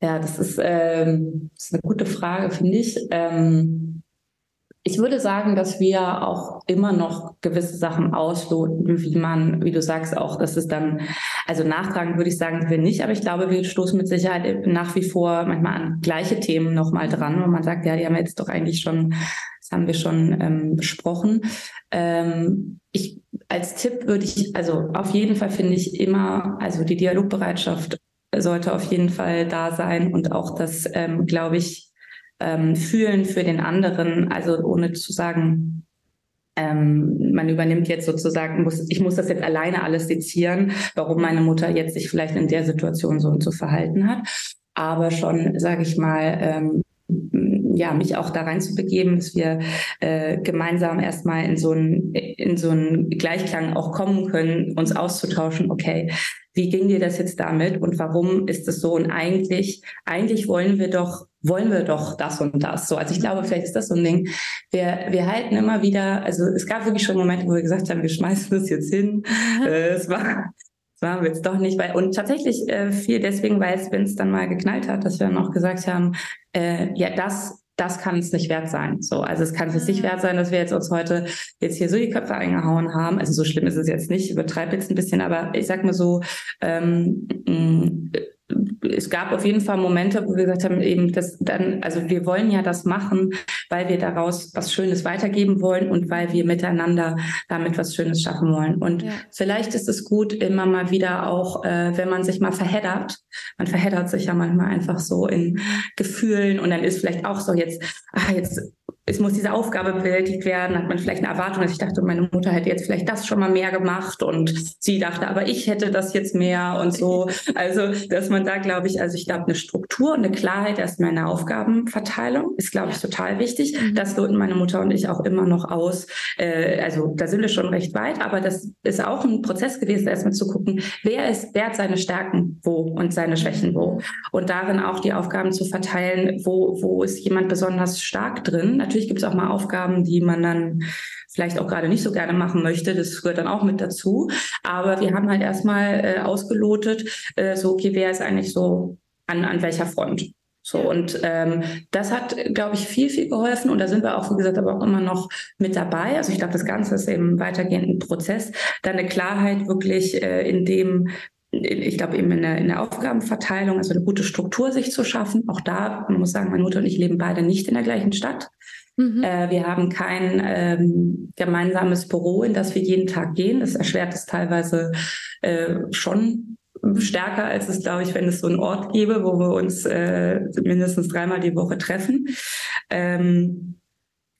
Ja, das ist, ähm, das ist eine gute Frage, finde ich. Ähm, ich würde sagen, dass wir auch immer noch gewisse Sachen ausloten, wie man, wie du sagst, auch, dass es dann, also nachtragen würde ich sagen, wir nicht, aber ich glaube, wir stoßen mit Sicherheit nach wie vor manchmal an gleiche Themen nochmal dran, wo man sagt, ja, die haben wir jetzt doch eigentlich schon, das haben wir schon ähm, besprochen. Ähm, ich, als Tipp würde ich, also auf jeden Fall finde ich immer, also die Dialogbereitschaft sollte auf jeden Fall da sein und auch das, ähm, glaube ich, ähm, fühlen für den anderen, also ohne zu sagen, ähm, man übernimmt jetzt sozusagen, muss, ich muss das jetzt alleine alles sezieren, warum meine Mutter jetzt sich vielleicht in der Situation so und so verhalten hat. Aber schon, sage ich mal, ähm, ja, mich auch da rein zu begeben, dass wir äh, gemeinsam erstmal in so einen in so Gleichklang auch kommen können, uns auszutauschen. Okay, wie ging dir das jetzt damit und warum ist es so? Und eigentlich, eigentlich wollen wir doch, wollen wir doch das und das. So, also ich glaube, vielleicht ist das so ein Ding. Wir, wir halten immer wieder, also es gab wirklich schon Momente, wo wir gesagt haben, wir schmeißen das jetzt hin. Äh, es war, waren wir jetzt doch nicht, weil und tatsächlich äh, viel deswegen, weil es, wenn es dann mal geknallt hat, dass wir dann auch gesagt haben, äh, ja, das das kann es nicht wert sein. So, also es kann es nicht wert sein, dass wir jetzt uns heute jetzt hier so die Köpfe eingehauen haben. Also so schlimm ist es jetzt nicht, übertreibe jetzt ein bisschen, aber ich sag mal so, ähm, es gab auf jeden Fall Momente, wo wir gesagt haben, eben das dann, also wir wollen ja das machen, weil wir daraus was Schönes weitergeben wollen und weil wir miteinander damit was Schönes schaffen wollen. Und ja. vielleicht ist es gut, immer mal wieder auch, äh, wenn man sich mal verheddert, man verheddert sich ja manchmal einfach so in Gefühlen und dann ist vielleicht auch so jetzt, ah, jetzt es muss diese Aufgabe bewältigt werden, hat man vielleicht eine Erwartung, dass ich dachte, meine Mutter hätte jetzt vielleicht das schon mal mehr gemacht und sie dachte, aber ich hätte das jetzt mehr und so. Also, dass man da, glaube ich, also ich glaube, eine Struktur und eine Klarheit erstmal in der Aufgabenverteilung ist, glaube ich, total wichtig. Mhm. Das loten meine Mutter und ich auch immer noch aus. Äh, also da sind wir schon recht weit, aber das ist auch ein Prozess gewesen, erstmal zu gucken, wer ist, wer hat seine Stärken wo und seine Schwächen wo. Und darin auch die Aufgaben zu verteilen, wo, wo ist jemand besonders stark drin Natürlich gibt es auch mal Aufgaben, die man dann vielleicht auch gerade nicht so gerne machen möchte. Das gehört dann auch mit dazu. Aber wir haben halt erstmal äh, ausgelotet, äh, so, okay, wer ist eigentlich so an, an welcher Front? So, und ähm, das hat, glaube ich, viel, viel geholfen. Und da sind wir auch, wie gesagt, aber auch immer noch mit dabei. Also ich glaube, das Ganze ist eben weitergehend ein Prozess, da eine Klarheit wirklich äh, in dem ich glaube eben in der, in der Aufgabenverteilung, also eine gute Struktur sich zu schaffen. Auch da, man muss sagen, meine Mutter und ich leben beide nicht in der gleichen Stadt. Mhm. Äh, wir haben kein ähm, gemeinsames Büro, in das wir jeden Tag gehen. Das erschwert es teilweise äh, schon stärker, als es, glaube ich, wenn es so einen Ort gäbe, wo wir uns äh, mindestens dreimal die Woche treffen. Ähm,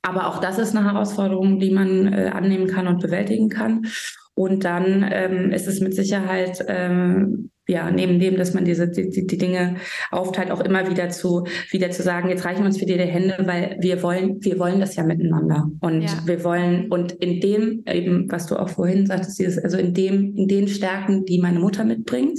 aber auch das ist eine Herausforderung, die man äh, annehmen kann und bewältigen kann. Und dann ähm, ist es mit Sicherheit ähm, ja, neben dem, dass man diese die, die Dinge aufteilt, auch immer wieder zu wieder zu sagen, jetzt reichen wir uns für die Hände, weil wir wollen wir wollen das ja miteinander und ja. wir wollen und in dem eben, was du auch vorhin sagtest, dieses, also in dem in den Stärken, die meine Mutter mitbringt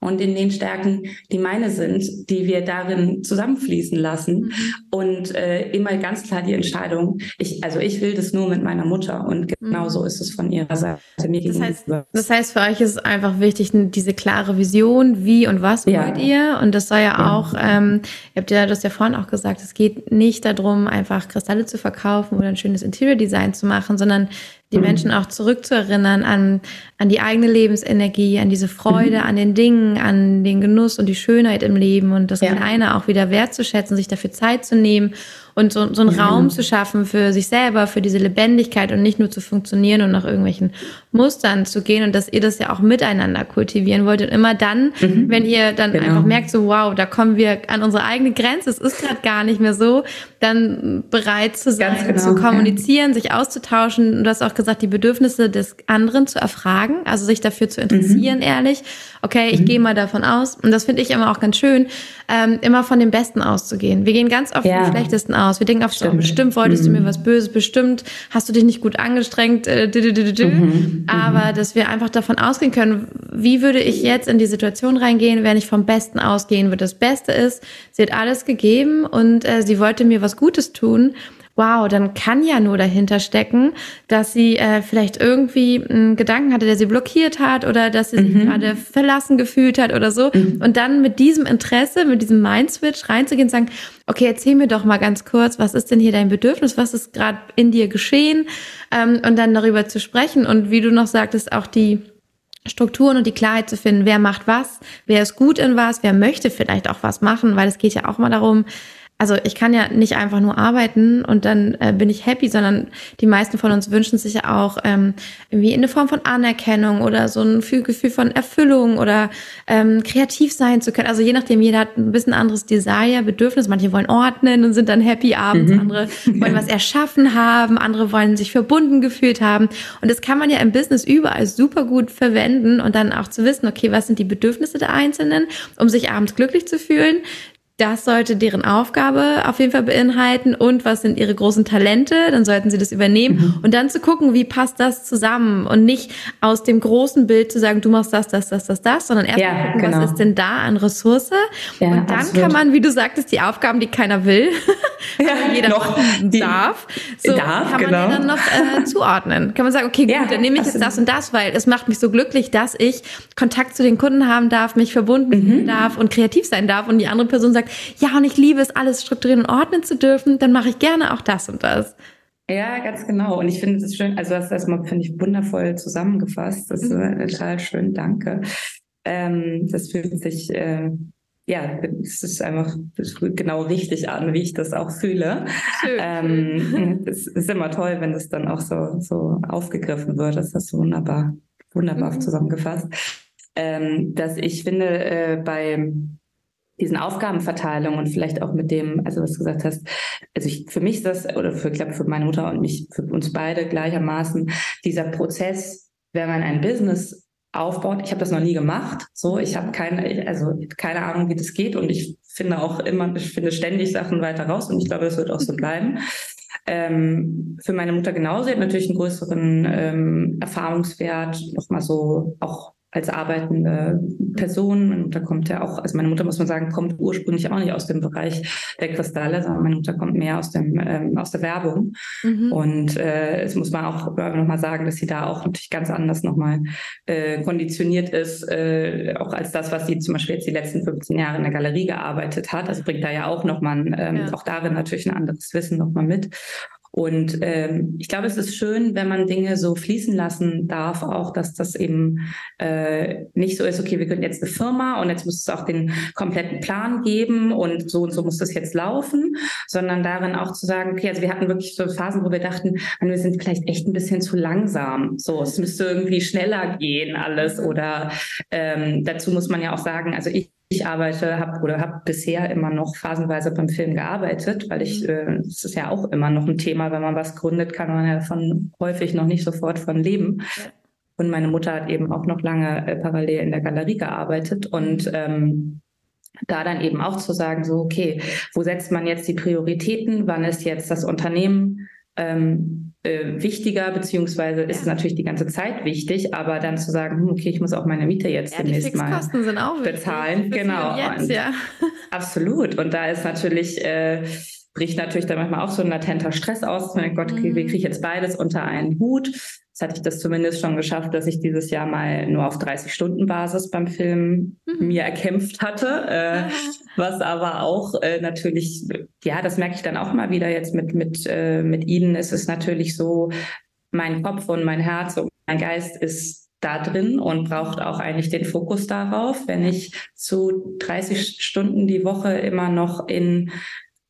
und in den Stärken, die meine sind, die wir darin zusammenfließen lassen. Mhm. Und äh, immer ganz klar die Entscheidung, ich, also ich will das nur mit meiner Mutter und genau so mhm. ist es von ihrer Seite mir das heißt, das heißt, für euch ist es einfach wichtig, diese klare Vision, wie und was ja. wollt ihr? Und das soll ja, ja. auch, ähm, ihr habt ja das ja vorhin auch gesagt, es geht nicht darum, einfach Kristalle zu verkaufen oder ein schönes Interior Design zu machen, sondern die. Menschen auch zurückzuerinnern an, an die eigene Lebensenergie, an diese Freude, mhm. an den Dingen, an den Genuss und die Schönheit im Leben und das ja. Kleine auch wieder wertzuschätzen, sich dafür Zeit zu nehmen und so, so einen ja. Raum zu schaffen für sich selber, für diese Lebendigkeit und nicht nur zu funktionieren und nach irgendwelchen Mustern zu gehen und dass ihr das ja auch miteinander kultivieren wollt und immer dann, mhm. wenn ihr dann genau. einfach merkt, so wow, da kommen wir an unsere eigene Grenze, es ist gerade gar nicht mehr so, dann bereit zu sein, genau, zu kommunizieren, ja. sich auszutauschen und du hast auch gesagt, die Bedürfnisse des anderen zu erfragen, also sich dafür zu interessieren, mhm. ehrlich. Okay, ich mhm. gehe mal davon aus und das finde ich immer auch ganz schön, ähm, immer von dem Besten auszugehen. Wir gehen ganz oft ja. vom Schlechtesten aus. Wir denken auf, Stimmt. bestimmt wolltest mhm. du mir was Böses, bestimmt hast du dich nicht gut angestrengt, äh, mhm. aber dass wir einfach davon ausgehen können, wie würde ich jetzt in die Situation reingehen, wenn ich vom Besten ausgehen würde. Das Beste ist, sie hat alles gegeben und äh, sie wollte mir was Gutes tun wow, dann kann ja nur dahinter stecken, dass sie äh, vielleicht irgendwie einen Gedanken hatte, der sie blockiert hat oder dass sie sich mhm. gerade verlassen gefühlt hat oder so. Mhm. Und dann mit diesem Interesse, mit diesem Mindswitch reinzugehen und sagen, okay, erzähl mir doch mal ganz kurz, was ist denn hier dein Bedürfnis, was ist gerade in dir geschehen ähm, und dann darüber zu sprechen und wie du noch sagtest, auch die Strukturen und die Klarheit zu finden, wer macht was, wer ist gut in was, wer möchte vielleicht auch was machen, weil es geht ja auch mal darum, also ich kann ja nicht einfach nur arbeiten und dann äh, bin ich happy, sondern die meisten von uns wünschen sich ja auch ähm, irgendwie in eine Form von Anerkennung oder so ein Gefühl von Erfüllung oder ähm, kreativ sein zu können. Also je nachdem, jeder hat ein bisschen anderes Desire, Bedürfnis. Manche wollen ordnen und sind dann happy abends, mhm. andere wollen was erschaffen haben, andere wollen sich verbunden gefühlt haben. Und das kann man ja im Business überall super gut verwenden und dann auch zu wissen, okay, was sind die Bedürfnisse der Einzelnen, um sich abends glücklich zu fühlen das sollte deren Aufgabe auf jeden Fall beinhalten und was sind ihre großen Talente, dann sollten sie das übernehmen mhm. und dann zu gucken, wie passt das zusammen und nicht aus dem großen Bild zu sagen, du machst das, das, das, das, das, sondern erst ja, mal gucken, genau. was ist denn da an Ressource ja, und dann absolut. kann man, wie du sagtest, die Aufgaben, die keiner will, ja, jeder noch darf, so darf, kann man genau. die dann noch äh, zuordnen. Kann man sagen, okay, gut, ja, dann nehme ich jetzt das und das, weil es macht mich so glücklich, dass ich Kontakt zu den Kunden haben darf, mich verbunden mhm. darf und kreativ sein darf und die andere Person sagt, ja, und ich liebe es, alles strukturieren und ordnen zu dürfen, dann mache ich gerne auch das und das. Ja, ganz genau. Und ich finde es schön, also das erstmal finde ich wundervoll zusammengefasst. Das ist mhm. total schön, danke. Ähm, das fühlt sich, äh, ja, es ist einfach genau richtig an, wie ich das auch fühle. Schön. Ähm, es ist immer toll, wenn das dann auch so, so aufgegriffen wird. Das ist wunderbar, wunderbar mhm. zusammengefasst. Ähm, dass ich finde, äh, bei diesen Aufgabenverteilung und vielleicht auch mit dem, also was du gesagt hast, also ich, für mich ist das, oder für, ich glaube, für meine Mutter und mich, für uns beide gleichermaßen, dieser Prozess, wenn man ein Business aufbaut, ich habe das noch nie gemacht, so, ich habe keine, also keine Ahnung, wie das geht und ich finde auch immer, ich finde ständig Sachen weiter raus und ich glaube, das wird auch so bleiben. Ähm, für meine Mutter genauso, sie hat natürlich einen größeren ähm, Erfahrungswert, nochmal so auch als arbeitende Person. Meine Mutter kommt ja auch, also meine Mutter muss man sagen, kommt ursprünglich auch nicht aus dem Bereich der Kristalle, sondern meine Mutter kommt mehr aus dem ähm, aus der Werbung. Mhm. Und äh, es muss man auch nochmal sagen, dass sie da auch natürlich ganz anders nochmal äh, konditioniert ist, äh, auch als das, was sie zum Beispiel jetzt die letzten 15 Jahre in der Galerie gearbeitet hat. Also bringt da ja auch nochmal, ähm, ja. auch darin natürlich ein anderes Wissen nochmal mit. Und ähm, ich glaube, es ist schön, wenn man Dinge so fließen lassen darf, auch dass das eben äh, nicht so ist, okay, wir können jetzt eine Firma und jetzt muss es auch den kompletten Plan geben und so und so muss das jetzt laufen, sondern darin auch zu sagen, okay, also wir hatten wirklich so Phasen, wo wir dachten, wir sind vielleicht echt ein bisschen zu langsam. So, es müsste irgendwie schneller gehen alles. Oder ähm, dazu muss man ja auch sagen, also ich ich arbeite, habe oder habe bisher immer noch phasenweise beim Film gearbeitet, weil ich, mhm. äh, es ist ja auch immer noch ein Thema, wenn man was gründet, kann man ja davon häufig noch nicht sofort von leben. Und meine Mutter hat eben auch noch lange äh, parallel in der Galerie gearbeitet und mhm. ähm, da dann eben auch zu sagen, so, okay, wo setzt man jetzt die Prioritäten? Wann ist jetzt das Unternehmen ähm, äh, wichtiger, beziehungsweise ist es natürlich die ganze Zeit wichtig, aber dann zu sagen, hm, okay, ich muss auch meine Miete jetzt ja, demnächst mal bezahlen. Genau. Jetzt, und ja. Absolut. Und da ist natürlich äh, bricht natürlich dann manchmal auch so ein latenter Stress aus. Mein Gott, wie kriege ich jetzt beides unter einen Hut? Jetzt hatte ich das zumindest schon geschafft, dass ich dieses Jahr mal nur auf 30-Stunden-Basis beim Film mhm. mir erkämpft hatte. Äh, was aber auch äh, natürlich, ja, das merke ich dann auch mal wieder jetzt mit, mit, äh, mit Ihnen. Es ist natürlich so, mein Kopf und mein Herz und mein Geist ist da drin und braucht auch eigentlich den Fokus darauf. Wenn ich zu 30 Stunden die Woche immer noch in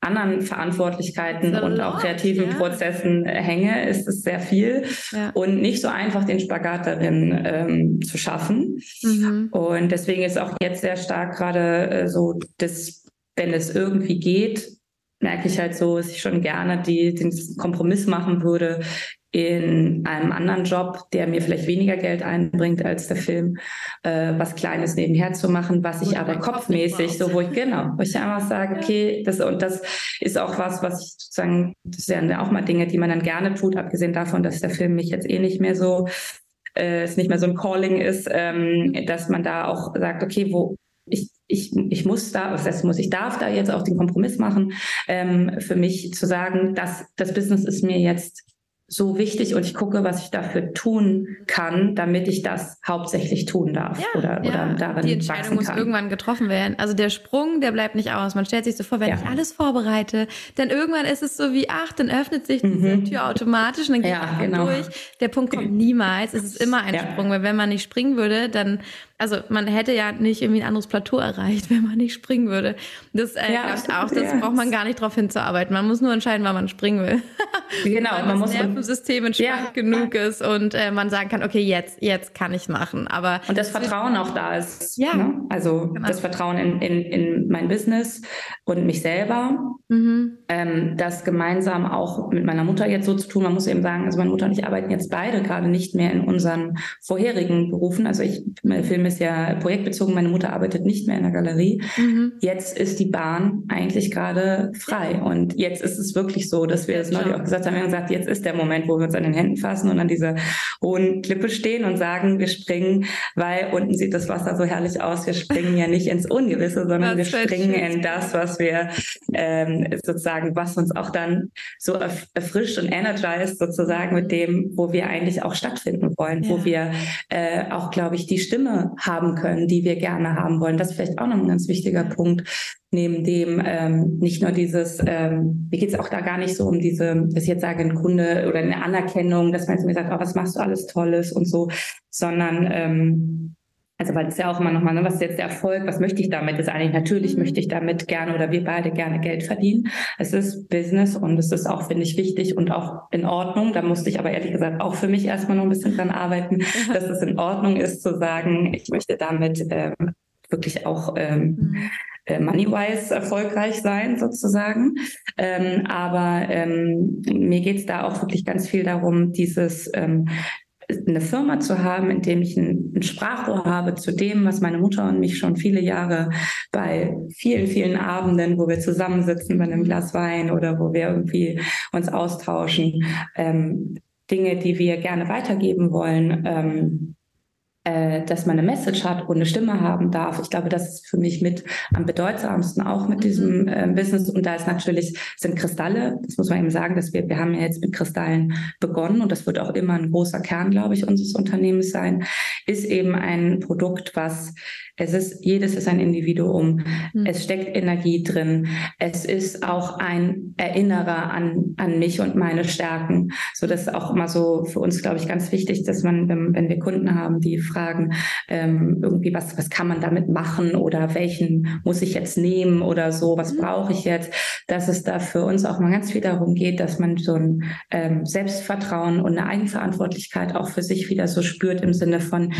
anderen Verantwortlichkeiten und auch kreativen ja. Prozessen hänge, ist es sehr viel ja. und nicht so einfach den Spagat darin ähm, zu schaffen. Mhm. Und deswegen ist auch jetzt sehr stark gerade äh, so, dass wenn es irgendwie geht, merke ich halt so, dass ich schon gerne die, den Kompromiss machen würde, in einem anderen Job, der mir vielleicht weniger Geld einbringt als der Film, äh, was Kleines nebenher zu machen, was ich aber kopfmäßig, so wo ich genau, wo ich einfach sage, okay, das und das ist auch was, was ich sozusagen, das sind ja auch mal Dinge, die man dann gerne tut, abgesehen davon, dass der Film mich jetzt eh nicht mehr so, äh, es nicht mehr so ein Calling ist, ähm, dass man da auch sagt, okay, wo ich, ich, ich muss da, was heißt muss, ich darf da jetzt auch den Kompromiss machen, ähm, für mich zu sagen, dass das Business ist mir jetzt so wichtig und ich gucke, was ich dafür tun kann, damit ich das hauptsächlich tun darf ja, oder, ja. oder darin Die Entscheidung muss irgendwann getroffen werden. Also der Sprung, der bleibt nicht aus. Man stellt sich so vor, wenn ja. ich alles vorbereite, dann irgendwann ist es so wie, ach, dann öffnet sich diese mhm. Tür automatisch und dann geht ja, genau. durch. Der Punkt kommt niemals. Es ist immer ein Sprung, weil wenn man nicht springen würde, dann also man hätte ja nicht irgendwie ein anderes Plateau erreicht, wenn man nicht springen würde. Das äh, ja, ich auch, das ja. braucht man gar nicht darauf hinzuarbeiten. Man muss nur entscheiden, wann man springen will. genau, man das muss Nervensystem entspannt ja. genug ist und äh, man sagen kann, okay, jetzt, jetzt kann ich machen. Aber und das Vertrauen auch da ist. Ja. Ne? Also genau. das Vertrauen in, in, in mein Business und mich selber. Mhm. Ähm, das gemeinsam auch mit meiner Mutter jetzt so zu tun. Man muss eben sagen, also meine Mutter und ich arbeiten jetzt beide gerade nicht mehr in unseren vorherigen Berufen. Also ich filme ist ja projektbezogen. Meine Mutter arbeitet nicht mehr in der Galerie. Mhm. Jetzt ist die Bahn eigentlich gerade frei. Und jetzt ist es wirklich so, dass wir das neulich auch gesagt haben. Wir haben gesagt, jetzt ist der Moment, wo wir uns an den Händen fassen und an dieser hohen Klippe stehen und sagen, wir springen, weil unten sieht das Wasser so herrlich aus. Wir springen ja nicht ins Ungewisse, sondern wir springen in das, was wir ähm, sozusagen, was uns auch dann so erfrischt und energized sozusagen mit dem, wo wir eigentlich auch stattfinden wollen, ja. wo wir äh, auch, glaube ich, die Stimme haben können, die wir gerne haben wollen. Das ist vielleicht auch noch ein ganz wichtiger Punkt. Neben dem ähm, nicht nur dieses, ähm, mir geht es auch da gar nicht so um diese, dass ich jetzt sage, ein Kunde oder eine Anerkennung, dass man jetzt mir sagt, oh, was machst du alles Tolles und so, sondern ähm, also weil es ja auch immer nochmal, ne, was ist jetzt der Erfolg, was möchte ich damit? Ist eigentlich natürlich mhm. möchte ich damit gerne oder wir beide gerne Geld verdienen. Es ist Business und es ist auch, finde ich, wichtig und auch in Ordnung. Da musste ich aber ehrlich gesagt auch für mich erstmal noch ein bisschen dran arbeiten, dass es in Ordnung ist zu sagen, ich möchte damit ähm, wirklich auch ähm, mhm äh, Moneywise erfolgreich sein sozusagen. Ähm, aber ähm, mir geht es da auch wirklich ganz viel darum, dieses ähm, eine Firma zu haben, in dem ich ein, ein, Sprachrohr habe zu dem, was meine Mutter und mich schon viele Jahre bei vielen, vielen Abenden, wo wir zusammensitzen bei einem Glas Wein oder wo wir irgendwie uns austauschen, ähm, Dinge, die wir gerne weitergeben wollen, ähm, äh, dass man eine Message hat und eine Stimme haben darf. Ich glaube, das ist für mich mit am bedeutsamsten auch mit diesem mhm. äh, Business. Und da ist natürlich, sind Kristalle, das muss man eben sagen, dass wir, wir haben ja jetzt mit Kristallen begonnen und das wird auch immer ein großer Kern, glaube ich, unseres Unternehmens sein, ist eben ein Produkt, was es ist, jedes ist ein Individuum. Mhm. Es steckt Energie drin. Es ist auch ein Erinnerer an, an mich und meine Stärken. So, das ist auch immer so für uns, glaube ich, ganz wichtig, dass man, wenn, wenn wir Kunden haben, die fragen, ähm, irgendwie, was, was kann man damit machen oder welchen muss ich jetzt nehmen oder so, was mhm. brauche ich jetzt, dass es da für uns auch mal ganz viel darum geht, dass man so ein ähm, Selbstvertrauen und eine Eigenverantwortlichkeit auch für sich wieder so spürt im Sinne von,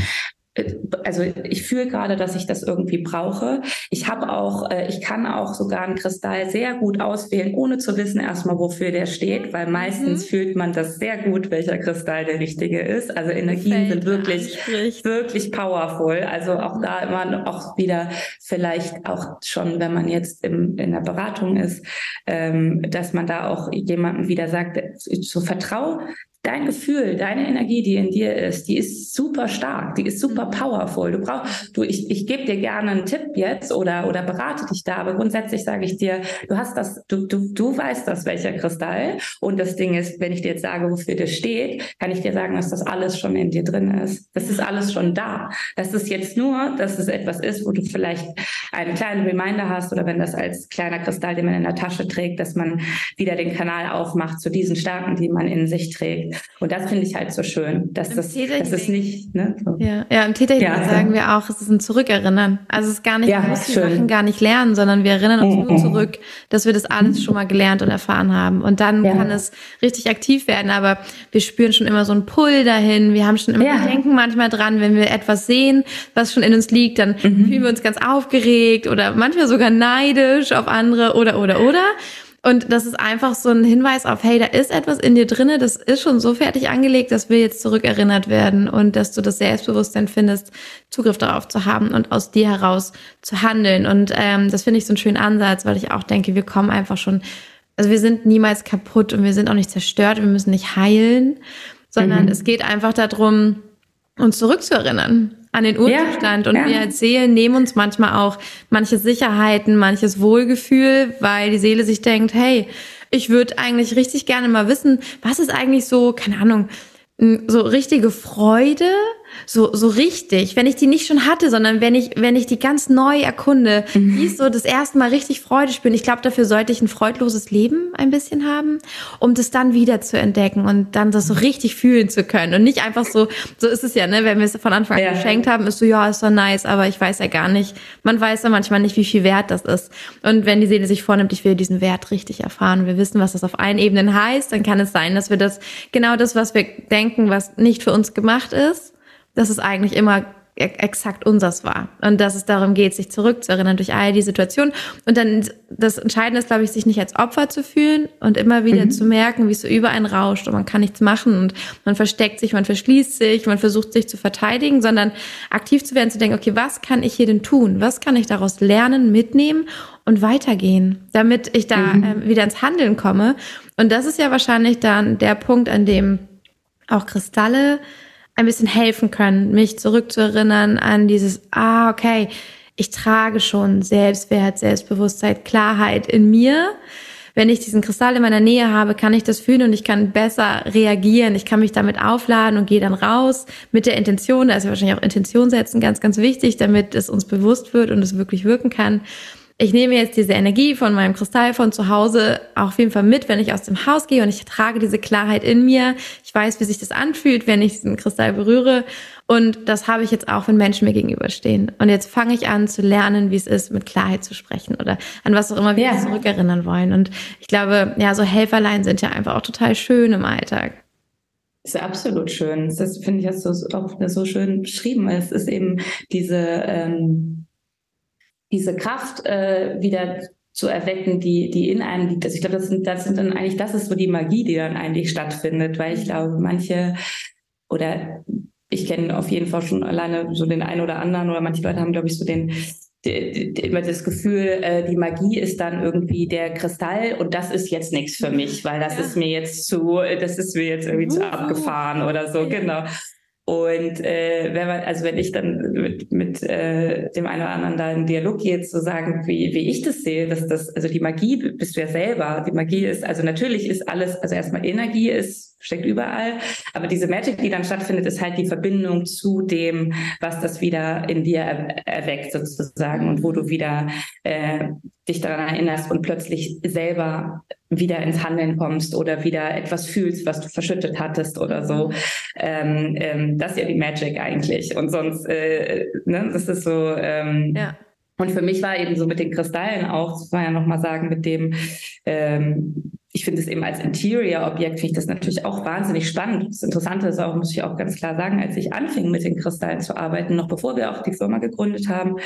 also ich fühle gerade, dass ich das irgendwie brauche. Ich habe auch, äh, ich kann auch sogar einen Kristall sehr gut auswählen, ohne zu wissen erstmal, wofür der steht, weil meistens mhm. fühlt man das sehr gut, welcher Kristall der richtige ist. Also Energien sind wirklich, wirklich powerful. Also auch da immer auch wieder vielleicht auch schon, wenn man jetzt im, in der Beratung ist, ähm, dass man da auch jemandem wieder sagt, so vertrau dein Gefühl, deine Energie, die in dir ist, die ist super stark, die ist super mhm. powerful. Du brauchst, du, ich, ich gebe dir gerne einen Tipp jetzt oder, oder berate dich da, aber grundsätzlich sage ich dir, du hast das, du, du, du weißt das, welcher Kristall. Und das Ding ist, wenn ich dir jetzt sage, wofür das steht, kann ich dir sagen, dass das alles schon in dir drin ist. Das ist alles schon da. Das ist jetzt nur, dass es etwas ist, wo du vielleicht einen kleinen Reminder hast oder wenn das als kleiner Kristall, den man in der Tasche trägt, dass man wieder den Kanal aufmacht zu diesen Starken, die man in sich trägt. Und das finde ich halt so schön, dass Im das, das ist nicht, ne? So. Ja, ja, im Täterhealing ja, sagen wir auch, es ist ein Zurückerinnern. Also es ist gar nicht, ja, wir müssen. Sachen gar nicht lernen, sondern wir erinnern uns nur zurück, dass wir das alles schon mal gelernt und erfahren haben. Und dann ja. kann es richtig aktiv werden. Aber wir spüren schon immer so einen Pull dahin. Wir haben schon immer, ja. wir denken manchmal dran, wenn wir etwas sehen, was schon in uns liegt, dann mhm. fühlen wir uns ganz aufgeregt oder manchmal sogar neidisch auf andere oder, oder, oder. Und das ist einfach so ein Hinweis auf, hey, da ist etwas in dir drinne, das ist schon so fertig angelegt, dass wir jetzt zurückerinnert werden und dass du das Selbstbewusstsein findest, Zugriff darauf zu haben und aus dir heraus zu handeln. Und ähm, das finde ich so einen schönen Ansatz, weil ich auch denke, wir kommen einfach schon, also wir sind niemals kaputt und wir sind auch nicht zerstört, wir müssen nicht heilen, sondern mhm. es geht einfach darum, uns zurückzuerinnern an den Urzustand. Ja, und ja. wir als Seelen nehmen uns manchmal auch manche Sicherheiten, manches Wohlgefühl, weil die Seele sich denkt, hey, ich würde eigentlich richtig gerne mal wissen, was ist eigentlich so, keine Ahnung, so richtige Freude so, so richtig, wenn ich die nicht schon hatte, sondern wenn ich, wenn ich die ganz neu erkunde, mhm. wie ist so das erste Mal richtig Freude spüren. Ich glaube, dafür sollte ich ein freudloses Leben ein bisschen haben, um das dann wieder zu entdecken und dann das so richtig fühlen zu können und nicht einfach so, so ist es ja, ne, wenn wir es von Anfang an ja. geschenkt haben, ist so, ja, ist doch nice, aber ich weiß ja gar nicht, man weiß ja manchmal nicht, wie viel wert das ist. Und wenn die Seele sich vornimmt, ich will diesen Wert richtig erfahren, wir wissen, was das auf allen Ebenen heißt, dann kann es sein, dass wir das, genau das, was wir denken, was nicht für uns gemacht ist, dass es eigentlich immer e-, exakt unseres war. Und dass es darum geht, sich zurückzuerinnern durch all die Situationen. Und dann das Entscheidende ist, glaube ich, sich nicht als Opfer zu fühlen und immer wieder mhm. zu merken, wie es so über einen rauscht und man kann nichts machen und man versteckt sich, man verschließt sich, man versucht sich zu verteidigen, sondern aktiv zu werden, zu denken, okay, was kann ich hier denn tun? Was kann ich daraus lernen, mitnehmen und weitergehen, damit ich da mhm. äh, wieder ins Handeln komme? Und das ist ja wahrscheinlich dann der Punkt, an dem auch Kristalle ein bisschen helfen können, mich zurückzuerinnern an dieses, ah, okay, ich trage schon Selbstwert, Selbstbewusstsein, Klarheit in mir. Wenn ich diesen Kristall in meiner Nähe habe, kann ich das fühlen und ich kann besser reagieren. Ich kann mich damit aufladen und gehe dann raus mit der Intention. Da ist ja wahrscheinlich auch Intention setzen ganz, ganz wichtig, damit es uns bewusst wird und es wirklich wirken kann ich nehme jetzt diese Energie von meinem Kristall von zu Hause auf jeden Fall mit, wenn ich aus dem Haus gehe und ich trage diese Klarheit in mir. Ich weiß, wie sich das anfühlt, wenn ich diesen Kristall berühre. Und das habe ich jetzt auch, wenn Menschen mir gegenüberstehen. Und jetzt fange ich an zu lernen, wie es ist, mit Klarheit zu sprechen oder an was auch immer wir ja. zurückerinnern wollen. Und ich glaube, ja, so Helferlein sind ja einfach auch total schön im Alltag. Ist absolut schön. Das finde ich hast du auch so schön beschrieben. Es ist eben diese, ähm, diese Kraft äh, wieder zu erwecken, die, die in einem liegt. Also ich glaube, das sind, das sind dann eigentlich, das ist so die Magie, die dann eigentlich stattfindet, weil ich glaube, manche oder ich kenne auf jeden Fall schon alleine so den einen oder anderen oder manche Leute haben, glaube ich, so den immer das Gefühl, äh, die Magie ist dann irgendwie der Kristall und das ist jetzt nichts für mich, weil das ja. ist mir jetzt zu, das ist mir jetzt irgendwie uh. zu abgefahren oder so, genau. Und äh, wenn man, also wenn ich dann mit, mit äh, dem einen oder anderen da in Dialog gehe, zu sagen, wie, wie ich das sehe, dass das, also die Magie bist du ja selber. Die Magie ist, also natürlich ist alles, also erstmal Energie ist steckt überall. Aber diese Magic, die dann stattfindet, ist halt die Verbindung zu dem, was das wieder in dir er erweckt sozusagen und wo du wieder äh, dich daran erinnerst und plötzlich selber wieder ins Handeln kommst oder wieder etwas fühlst, was du verschüttet hattest oder so. Ähm, ähm, das ist ja die Magic eigentlich. Und sonst, äh, ne, das ist so. Ähm, ja. Und für mich war eben so mit den Kristallen auch, das muss man ja nochmal sagen, mit dem, ähm, ich finde es eben als Interior-Objekt, finde ich das natürlich auch wahnsinnig spannend. Das Interessante ist auch, muss ich auch ganz klar sagen, als ich anfing mit den Kristallen zu arbeiten, noch bevor wir auch die Firma gegründet haben,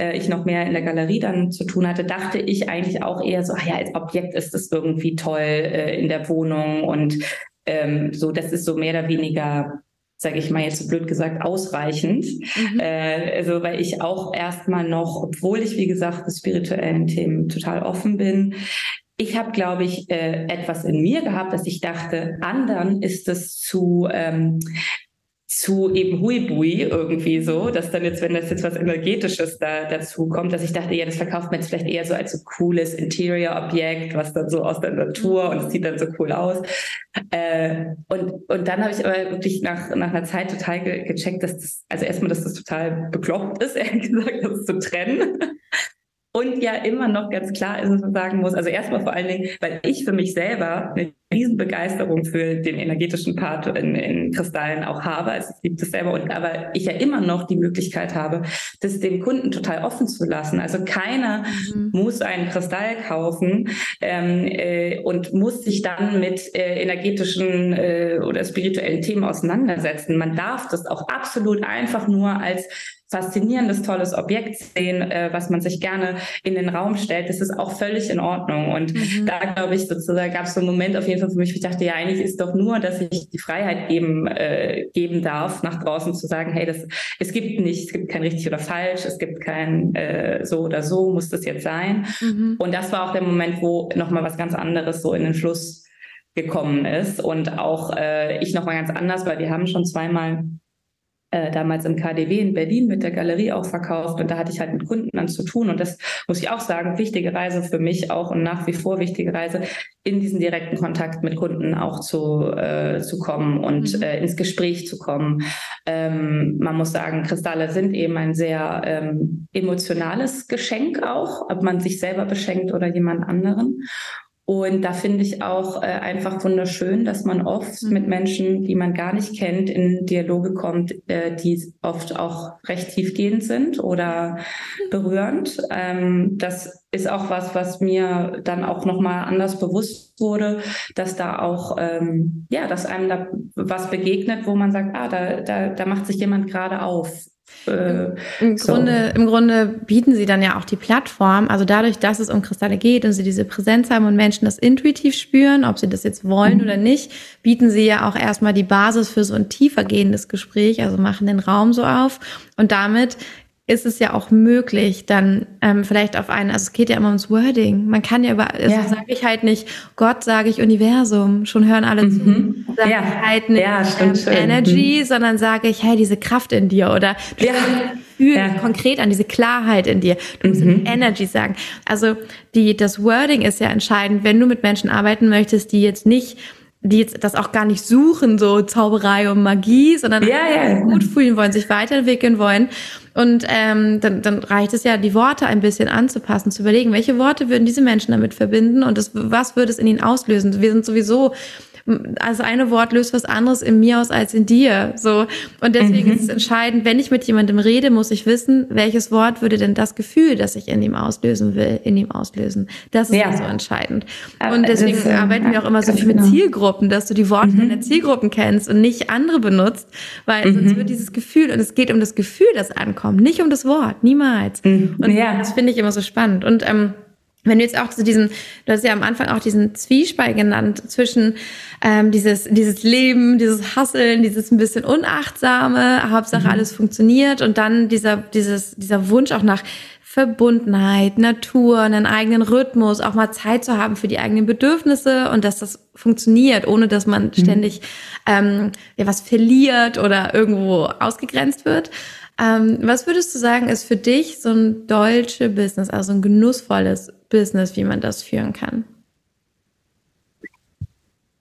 äh, ich noch mehr in der Galerie dann zu tun hatte, dachte ich eigentlich auch eher so, ach ja, als Objekt ist das irgendwie toll äh, in der Wohnung und ähm, so, das ist so mehr oder weniger sage ich mal jetzt so blöd gesagt, ausreichend. Mhm. Äh, also weil ich auch erstmal noch, obwohl ich, wie gesagt, für spirituellen Themen total offen bin, ich habe, glaube ich, äh, etwas in mir gehabt, dass ich dachte, anderen ist es zu ähm, zu eben Huibui irgendwie so, dass dann jetzt, wenn das jetzt was Energetisches da dazu kommt, dass ich dachte, ja, das verkauft man jetzt vielleicht eher so als so cooles Interior-Objekt, was dann so aus der Natur und es sieht dann so cool aus. Äh, und, und dann habe ich aber wirklich nach, nach einer Zeit total ge gecheckt, dass das, also erstmal, dass das total bekloppt ist, ehrlich gesagt, das zu trennen. Und ja immer noch ganz klar ist, was man sagen muss. Also erstmal vor allen Dingen, weil ich für mich selber eine Riesenbegeisterung für den energetischen Part in, in Kristallen auch habe. Also ich liebe das selber. Und aber ich ja immer noch die Möglichkeit habe, das dem Kunden total offen zu lassen. Also keiner mhm. muss einen Kristall kaufen ähm, äh, und muss sich dann mit äh, energetischen äh, oder spirituellen Themen auseinandersetzen. Man darf das auch absolut einfach nur als faszinierendes, tolles Objekt sehen, äh, was man sich gerne in den Raum stellt, das ist auch völlig in Ordnung. Und mhm. da glaube ich sozusagen gab es so einen Moment auf jeden Fall für mich, wo ich dachte, ja, eigentlich ist doch nur, dass ich die Freiheit geben, äh, geben darf, nach draußen zu sagen, hey, das, es gibt nicht, es gibt kein richtig oder falsch, es gibt kein äh, so oder so, muss das jetzt sein. Mhm. Und das war auch der Moment, wo nochmal was ganz anderes so in den Fluss gekommen ist und auch äh, ich nochmal ganz anders, weil wir haben schon zweimal äh, damals im KDW in Berlin mit der Galerie auch verkauft und da hatte ich halt mit Kunden dann zu tun und das muss ich auch sagen, wichtige Reise für mich auch und nach wie vor wichtige Reise, in diesen direkten Kontakt mit Kunden auch zu, äh, zu kommen und mhm. äh, ins Gespräch zu kommen. Ähm, man muss sagen, Kristalle sind eben ein sehr ähm, emotionales Geschenk auch, ob man sich selber beschenkt oder jemand anderen. Und da finde ich auch äh, einfach wunderschön, dass man oft mhm. mit Menschen, die man gar nicht kennt, in Dialoge kommt, äh, die oft auch recht tiefgehend sind oder berührend. Ähm, das ist auch was, was mir dann auch nochmal anders bewusst wurde, dass da auch, ähm, ja, dass einem da was begegnet, wo man sagt, ah, da, da, da macht sich jemand gerade auf äh, Im, so. Grunde, Im Grunde bieten sie dann ja auch die Plattform, also dadurch, dass es um Kristalle geht und sie diese Präsenz haben und Menschen das intuitiv spüren, ob sie das jetzt wollen mhm. oder nicht, bieten sie ja auch erstmal die Basis für so ein tiefer gehendes Gespräch, also machen den Raum so auf und damit ist es ja auch möglich, dann ähm, vielleicht auf einen, also es geht ja immer ums Wording. Man kann ja über, also ja. sage ich halt nicht Gott, sage ich Universum, schon hören alle mhm. zu. Sage ja. ich halt nicht ja, ähm, Energy, mhm. sondern sage ich, hey, diese Kraft in dir oder du ja. fühlst ja. konkret an diese Klarheit in dir. Du musst mhm. Energy sagen. Also die, das Wording ist ja entscheidend, wenn du mit Menschen arbeiten möchtest, die jetzt nicht die jetzt das auch gar nicht suchen, so Zauberei und Magie, sondern ja, ja. gut fühlen wollen, sich weiterentwickeln wollen. Und ähm, dann, dann reicht es ja, die Worte ein bisschen anzupassen, zu überlegen, welche Worte würden diese Menschen damit verbinden und das, was würde es in ihnen auslösen. Wir sind sowieso also eine Wort löst was anderes in mir aus als in dir. So. Und deswegen mhm. ist es entscheidend, wenn ich mit jemandem rede, muss ich wissen, welches Wort würde denn das Gefühl, das ich in ihm auslösen will, in ihm auslösen. Das ist ja. so entscheidend. Und deswegen das, arbeiten wir auch immer so viel mit genau. Zielgruppen, dass du die Worte mhm. deiner Zielgruppen kennst und nicht andere benutzt, weil mhm. sonst wird dieses Gefühl, und es geht um das Gefühl, das ankommt, nicht um das Wort, niemals. Mhm. Und ja. das finde ich immer so spannend. Und ähm, wenn du jetzt auch zu diesem, du hast ja am Anfang auch diesen Zwiespalt genannt zwischen ähm, dieses, dieses Leben, dieses Hasseln, dieses ein bisschen unachtsame, Hauptsache mhm. alles funktioniert und dann dieser, dieses, dieser Wunsch auch nach Verbundenheit, Natur, einen eigenen Rhythmus, auch mal Zeit zu haben für die eigenen Bedürfnisse und dass das funktioniert, ohne dass man mhm. ständig ähm, ja, was verliert oder irgendwo ausgegrenzt wird. Ähm, was würdest du sagen, ist für dich so ein deutsche Business, also ein genussvolles Business, wie man das führen kann?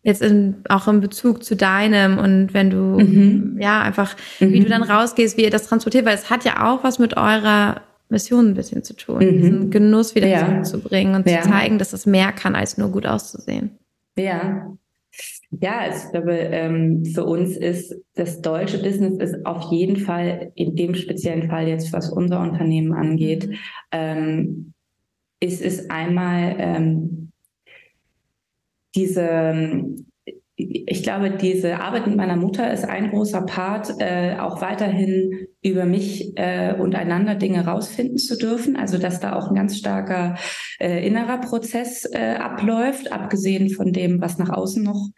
jetzt in, auch in Bezug zu deinem und wenn du, mhm. ja, einfach, mhm. wie du dann rausgehst, wie ihr das transportiert, weil es hat ja auch was mit eurer Mission ein bisschen zu tun, mhm. diesen Genuss wieder ja. zurückzubringen und ja. zu zeigen, dass es mehr kann, als nur gut auszusehen. Ja. Ja, also ich glaube, ähm, für uns ist das deutsche Business ist auf jeden Fall in dem speziellen Fall jetzt, was unser Unternehmen angeht, mhm. ähm, ist es einmal ähm, diese ich glaube, diese Arbeit mit meiner Mutter ist ein großer Part, äh, auch weiterhin über mich äh, untereinander Dinge rausfinden zu dürfen. Also dass da auch ein ganz starker äh, innerer Prozess äh, abläuft, abgesehen von dem, was nach außen noch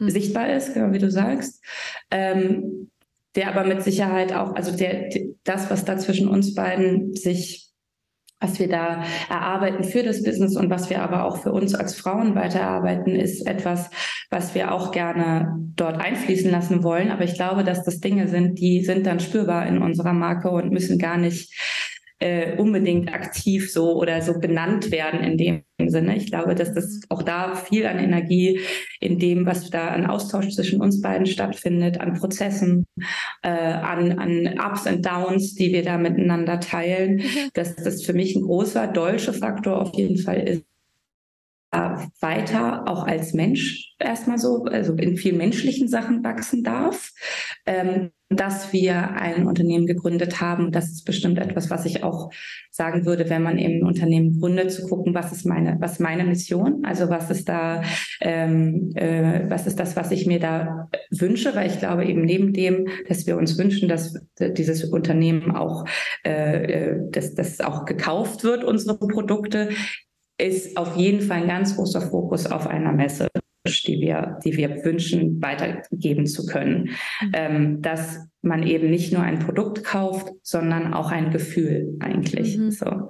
mhm. sichtbar ist, genau wie du sagst. Ähm, der aber mit Sicherheit auch, also der, das, was da zwischen uns beiden sich was wir da erarbeiten für das Business und was wir aber auch für uns als Frauen weiterarbeiten, ist etwas, was wir auch gerne dort einfließen lassen wollen. Aber ich glaube, dass das Dinge sind, die sind dann spürbar in unserer Marke und müssen gar nicht äh, unbedingt aktiv so oder so benannt werden in dem Sinne. Ich glaube, dass das auch da viel an Energie in dem, was da an Austausch zwischen uns beiden stattfindet, an Prozessen, äh, an, an Ups und Downs, die wir da miteinander teilen, mhm. dass das für mich ein großer deutscher Faktor auf jeden Fall ist weiter auch als Mensch erstmal so, also in vielen menschlichen Sachen wachsen darf. Ähm, dass wir ein Unternehmen gegründet haben. Das ist bestimmt etwas, was ich auch sagen würde, wenn man eben ein Unternehmen gründet, zu gucken, was ist meine, was meine Mission? Also was ist da, ähm, äh, was ist das, was ich mir da wünsche? Weil ich glaube eben neben dem, dass wir uns wünschen, dass dieses Unternehmen auch, äh, äh dass das auch gekauft wird, unsere Produkte, ist auf jeden Fall ein ganz großer Fokus auf einer Messe die wir, die wir wünschen, weitergeben zu können. Mhm. Ähm, dass man eben nicht nur ein Produkt kauft, sondern auch ein Gefühl eigentlich. Mhm. So.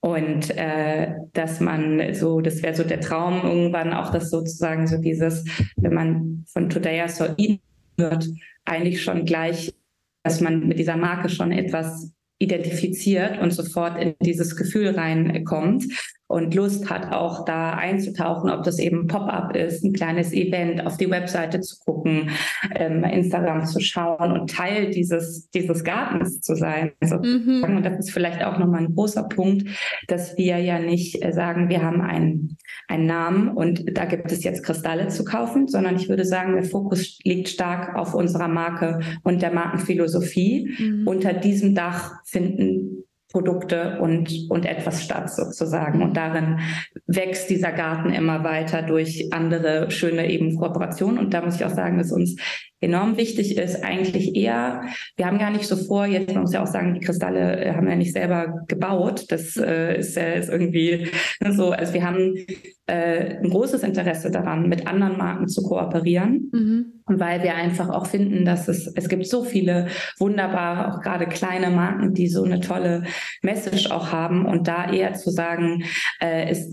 Und äh, dass man so, das wäre so der Traum irgendwann auch, dass sozusagen so dieses, wenn man von Today I Saw Eden hört, eigentlich schon gleich, dass man mit dieser Marke schon etwas identifiziert und sofort in dieses Gefühl reinkommt und Lust hat, auch da einzutauchen, ob das eben Pop-up ist, ein kleines Event, auf die Webseite zu gucken, ähm, Instagram zu schauen und Teil dieses, dieses Gartens zu sein. Also, mhm. Und das ist vielleicht auch nochmal ein großer Punkt, dass wir ja nicht äh, sagen, wir haben einen, einen Namen und da gibt es jetzt Kristalle zu kaufen, sondern ich würde sagen, der Fokus liegt stark auf unserer Marke und der Markenphilosophie. Mhm. Unter diesem Dach finden Produkte und, und etwas statt sozusagen. Und darin wächst dieser Garten immer weiter durch andere schöne eben Kooperationen. Und da muss ich auch sagen, dass uns enorm wichtig ist, eigentlich eher, wir haben gar nicht so vor, jetzt man muss ja auch sagen, die Kristalle äh, haben wir nicht selber gebaut. Das äh, ist ja ist irgendwie so, also wir haben äh, ein großes Interesse daran, mit anderen Marken zu kooperieren. Mhm. Weil wir einfach auch finden, dass es, es gibt so viele wunderbare, auch gerade kleine Marken, die so eine tolle Message auch haben und da eher zu sagen, äh, es,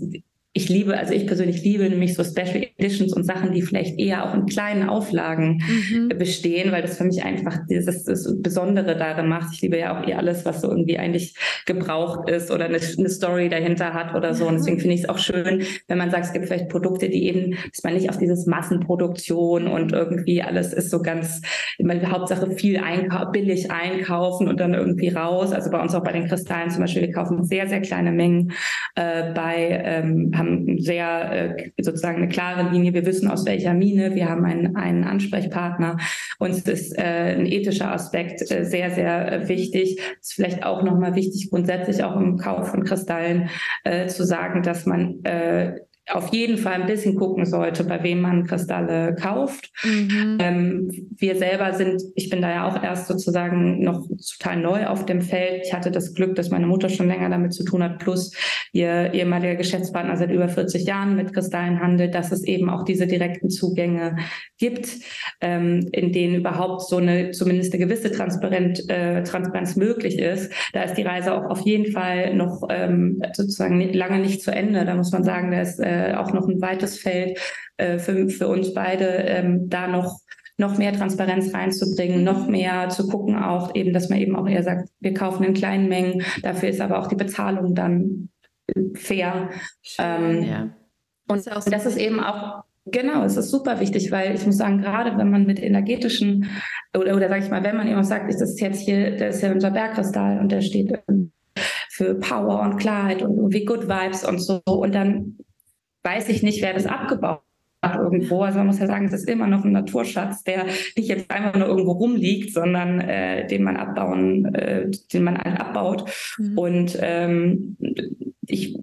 ich liebe, also ich persönlich liebe nämlich so Special Editions und Sachen, die vielleicht eher auch in kleinen Auflagen mhm. bestehen, weil das für mich einfach dieses das Besondere darin macht. Ich liebe ja auch eher alles, was so irgendwie eigentlich gebraucht ist oder eine, eine Story dahinter hat oder so. Und deswegen finde ich es auch schön, wenn man sagt, es gibt vielleicht Produkte, die eben, dass man nicht auf dieses Massenproduktion und irgendwie alles ist so ganz, immer Hauptsache viel einkau billig einkaufen und dann irgendwie raus. Also bei uns auch bei den Kristallen zum Beispiel, wir kaufen sehr, sehr kleine Mengen äh, bei, ähm, haben haben sehr äh, sozusagen eine klare Linie. Wir wissen aus welcher Mine. Wir haben einen, einen Ansprechpartner. Uns ist äh, ein ethischer Aspekt äh, sehr, sehr äh, wichtig. Ist vielleicht auch nochmal wichtig, grundsätzlich auch im Kauf von Kristallen äh, zu sagen, dass man äh, auf jeden Fall ein bisschen gucken sollte, bei wem man Kristalle kauft. Mhm. Ähm, wir selber sind, ich bin da ja auch erst sozusagen noch total neu auf dem Feld. Ich hatte das Glück, dass meine Mutter schon länger damit zu tun hat, plus ihr ehemaliger Geschäftspartner seit über 40 Jahren mit Kristallen handelt, dass es eben auch diese direkten Zugänge gibt, ähm, in denen überhaupt so eine, zumindest eine gewisse Transparent, äh, Transparenz möglich ist. Da ist die Reise auch auf jeden Fall noch ähm, sozusagen lange nicht zu Ende. Da muss man sagen, da ist äh, auch noch ein weites Feld äh, für, für uns beide, ähm, da noch noch mehr Transparenz reinzubringen, noch mehr zu gucken auch eben, dass man eben auch eher sagt, wir kaufen in kleinen Mengen, dafür ist aber auch die Bezahlung dann fair. Schön, ähm, ja. Und das ist, das ist eben auch Genau, es ist super wichtig, weil ich muss sagen, gerade wenn man mit energetischen oder, oder sag ich mal, wenn man immer sagt, ist das jetzt hier, das ist ja unser Bergkristall und der steht für Power und Klarheit und irgendwie Good Vibes und so und dann weiß ich nicht, wer das abgebaut hat irgendwo. Also man muss ja sagen, es ist immer noch ein Naturschatz, der nicht jetzt einfach nur irgendwo rumliegt, sondern äh, den man abbauen, äh, den man halt abbaut. Mhm. Und ähm, ich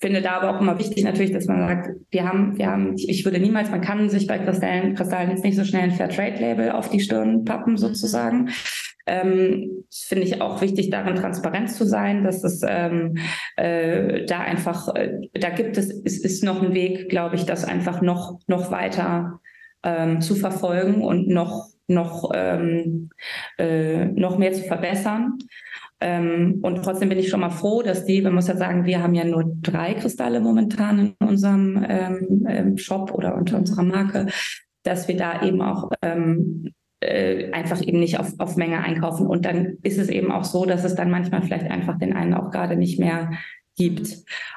finde da aber auch immer wichtig natürlich, dass man sagt, wir haben, wir haben, ich würde niemals, man kann sich bei Kristallen, Kristallen jetzt nicht so schnell ein Fair Trade Label auf die Stirn pappen mhm. sozusagen. Ähm, finde ich auch wichtig, darin transparent zu sein, dass es ähm, äh, da einfach, äh, da gibt es, es ist noch ein Weg, glaube ich, das einfach noch, noch weiter ähm, zu verfolgen und noch, noch, ähm, äh, noch mehr zu verbessern. Ähm, und trotzdem bin ich schon mal froh, dass die, man muss ja sagen, wir haben ja nur drei Kristalle momentan in unserem ähm, ähm Shop oder unter mhm. unserer Marke, dass wir da eben auch ähm, äh, einfach eben nicht auf, auf Menge einkaufen. Und dann ist es eben auch so, dass es dann manchmal vielleicht einfach den einen auch gerade nicht mehr gibt.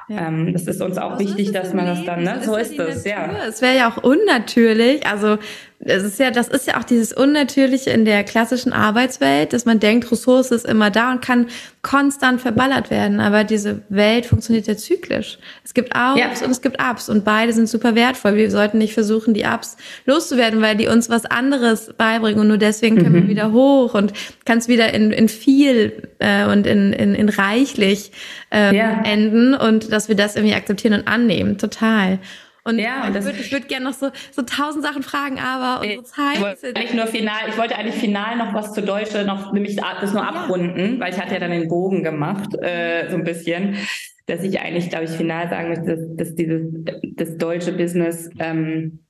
Ja. Ähm, das ist uns auch so wichtig, dass man das dann, ne? So ist, so ist es, ja. Es wäre ja auch unnatürlich. Also es ist ja, das ist ja auch dieses Unnatürliche in der klassischen Arbeitswelt, dass man denkt, Ressource ist immer da und kann konstant verballert werden. Aber diese Welt funktioniert ja zyklisch. Es gibt Ups ja. und es gibt Ups und beide sind super wertvoll. Wir sollten nicht versuchen, die Ups loszuwerden, weil die uns was anderes beibringen und nur deswegen können mhm. wir wieder hoch und kann es wieder in, in viel äh, und in, in, in reichlich ähm, ja. enden und dass wir das irgendwie akzeptieren und annehmen. Total. Und ja, ich würde würd gerne noch so, so tausend Sachen fragen, aber unsere Zeit. Ich wollte eigentlich nur final, ich wollte eigentlich final noch was zu Deutsche noch, nämlich das nur abrunden, ja. weil ich hatte ja dann den Bogen gemacht, äh, so ein bisschen, dass ich eigentlich, glaube ich, final sagen möchte, dass, dass dieses, das deutsche Business, ähm,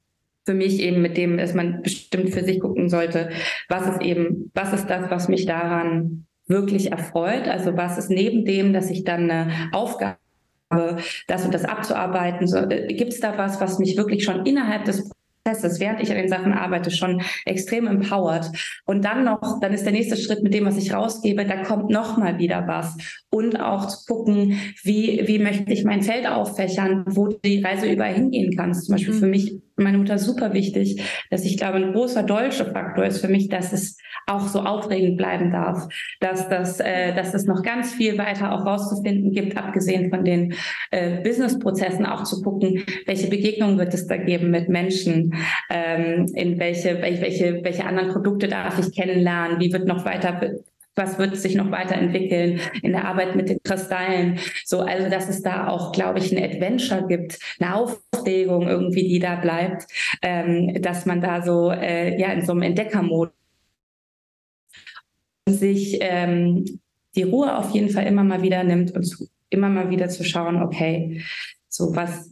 für mich eben mit dem, dass man bestimmt für sich gucken sollte, was ist eben, was ist das, was mich daran wirklich erfreut? Also was ist neben dem, dass ich dann eine Aufgabe das und das abzuarbeiten. So, äh, Gibt es da was, was mich wirklich schon innerhalb des Prozesses, während ich an den Sachen arbeite, schon extrem empowert. Und dann noch, dann ist der nächste Schritt mit dem, was ich rausgebe, da kommt noch mal wieder was. Und auch zu gucken, wie, wie möchte ich mein Feld auffächern, wo die Reise überall hingehen kann. Zum Beispiel mhm. für mich meine Mutter super wichtig, dass ich glaube, ein großer deutscher Faktor ist für mich, dass es auch so aufregend bleiben darf, dass das, äh, dass es noch ganz viel weiter auch rauszufinden gibt, abgesehen von den äh, Businessprozessen, auch zu gucken, welche Begegnungen wird es da geben mit Menschen, ähm, in welche, welche, welche anderen Produkte darf ich kennenlernen, wie wird noch weiter was wird sich noch weiterentwickeln in der Arbeit mit den Kristallen. So, also dass es da auch, glaube ich, ein Adventure gibt, eine Aufregung irgendwie, die da bleibt, ähm, dass man da so äh, ja in so einem Entdeckermodus sich ähm, die Ruhe auf jeden Fall immer mal wieder nimmt und zu, immer mal wieder zu schauen, okay, so was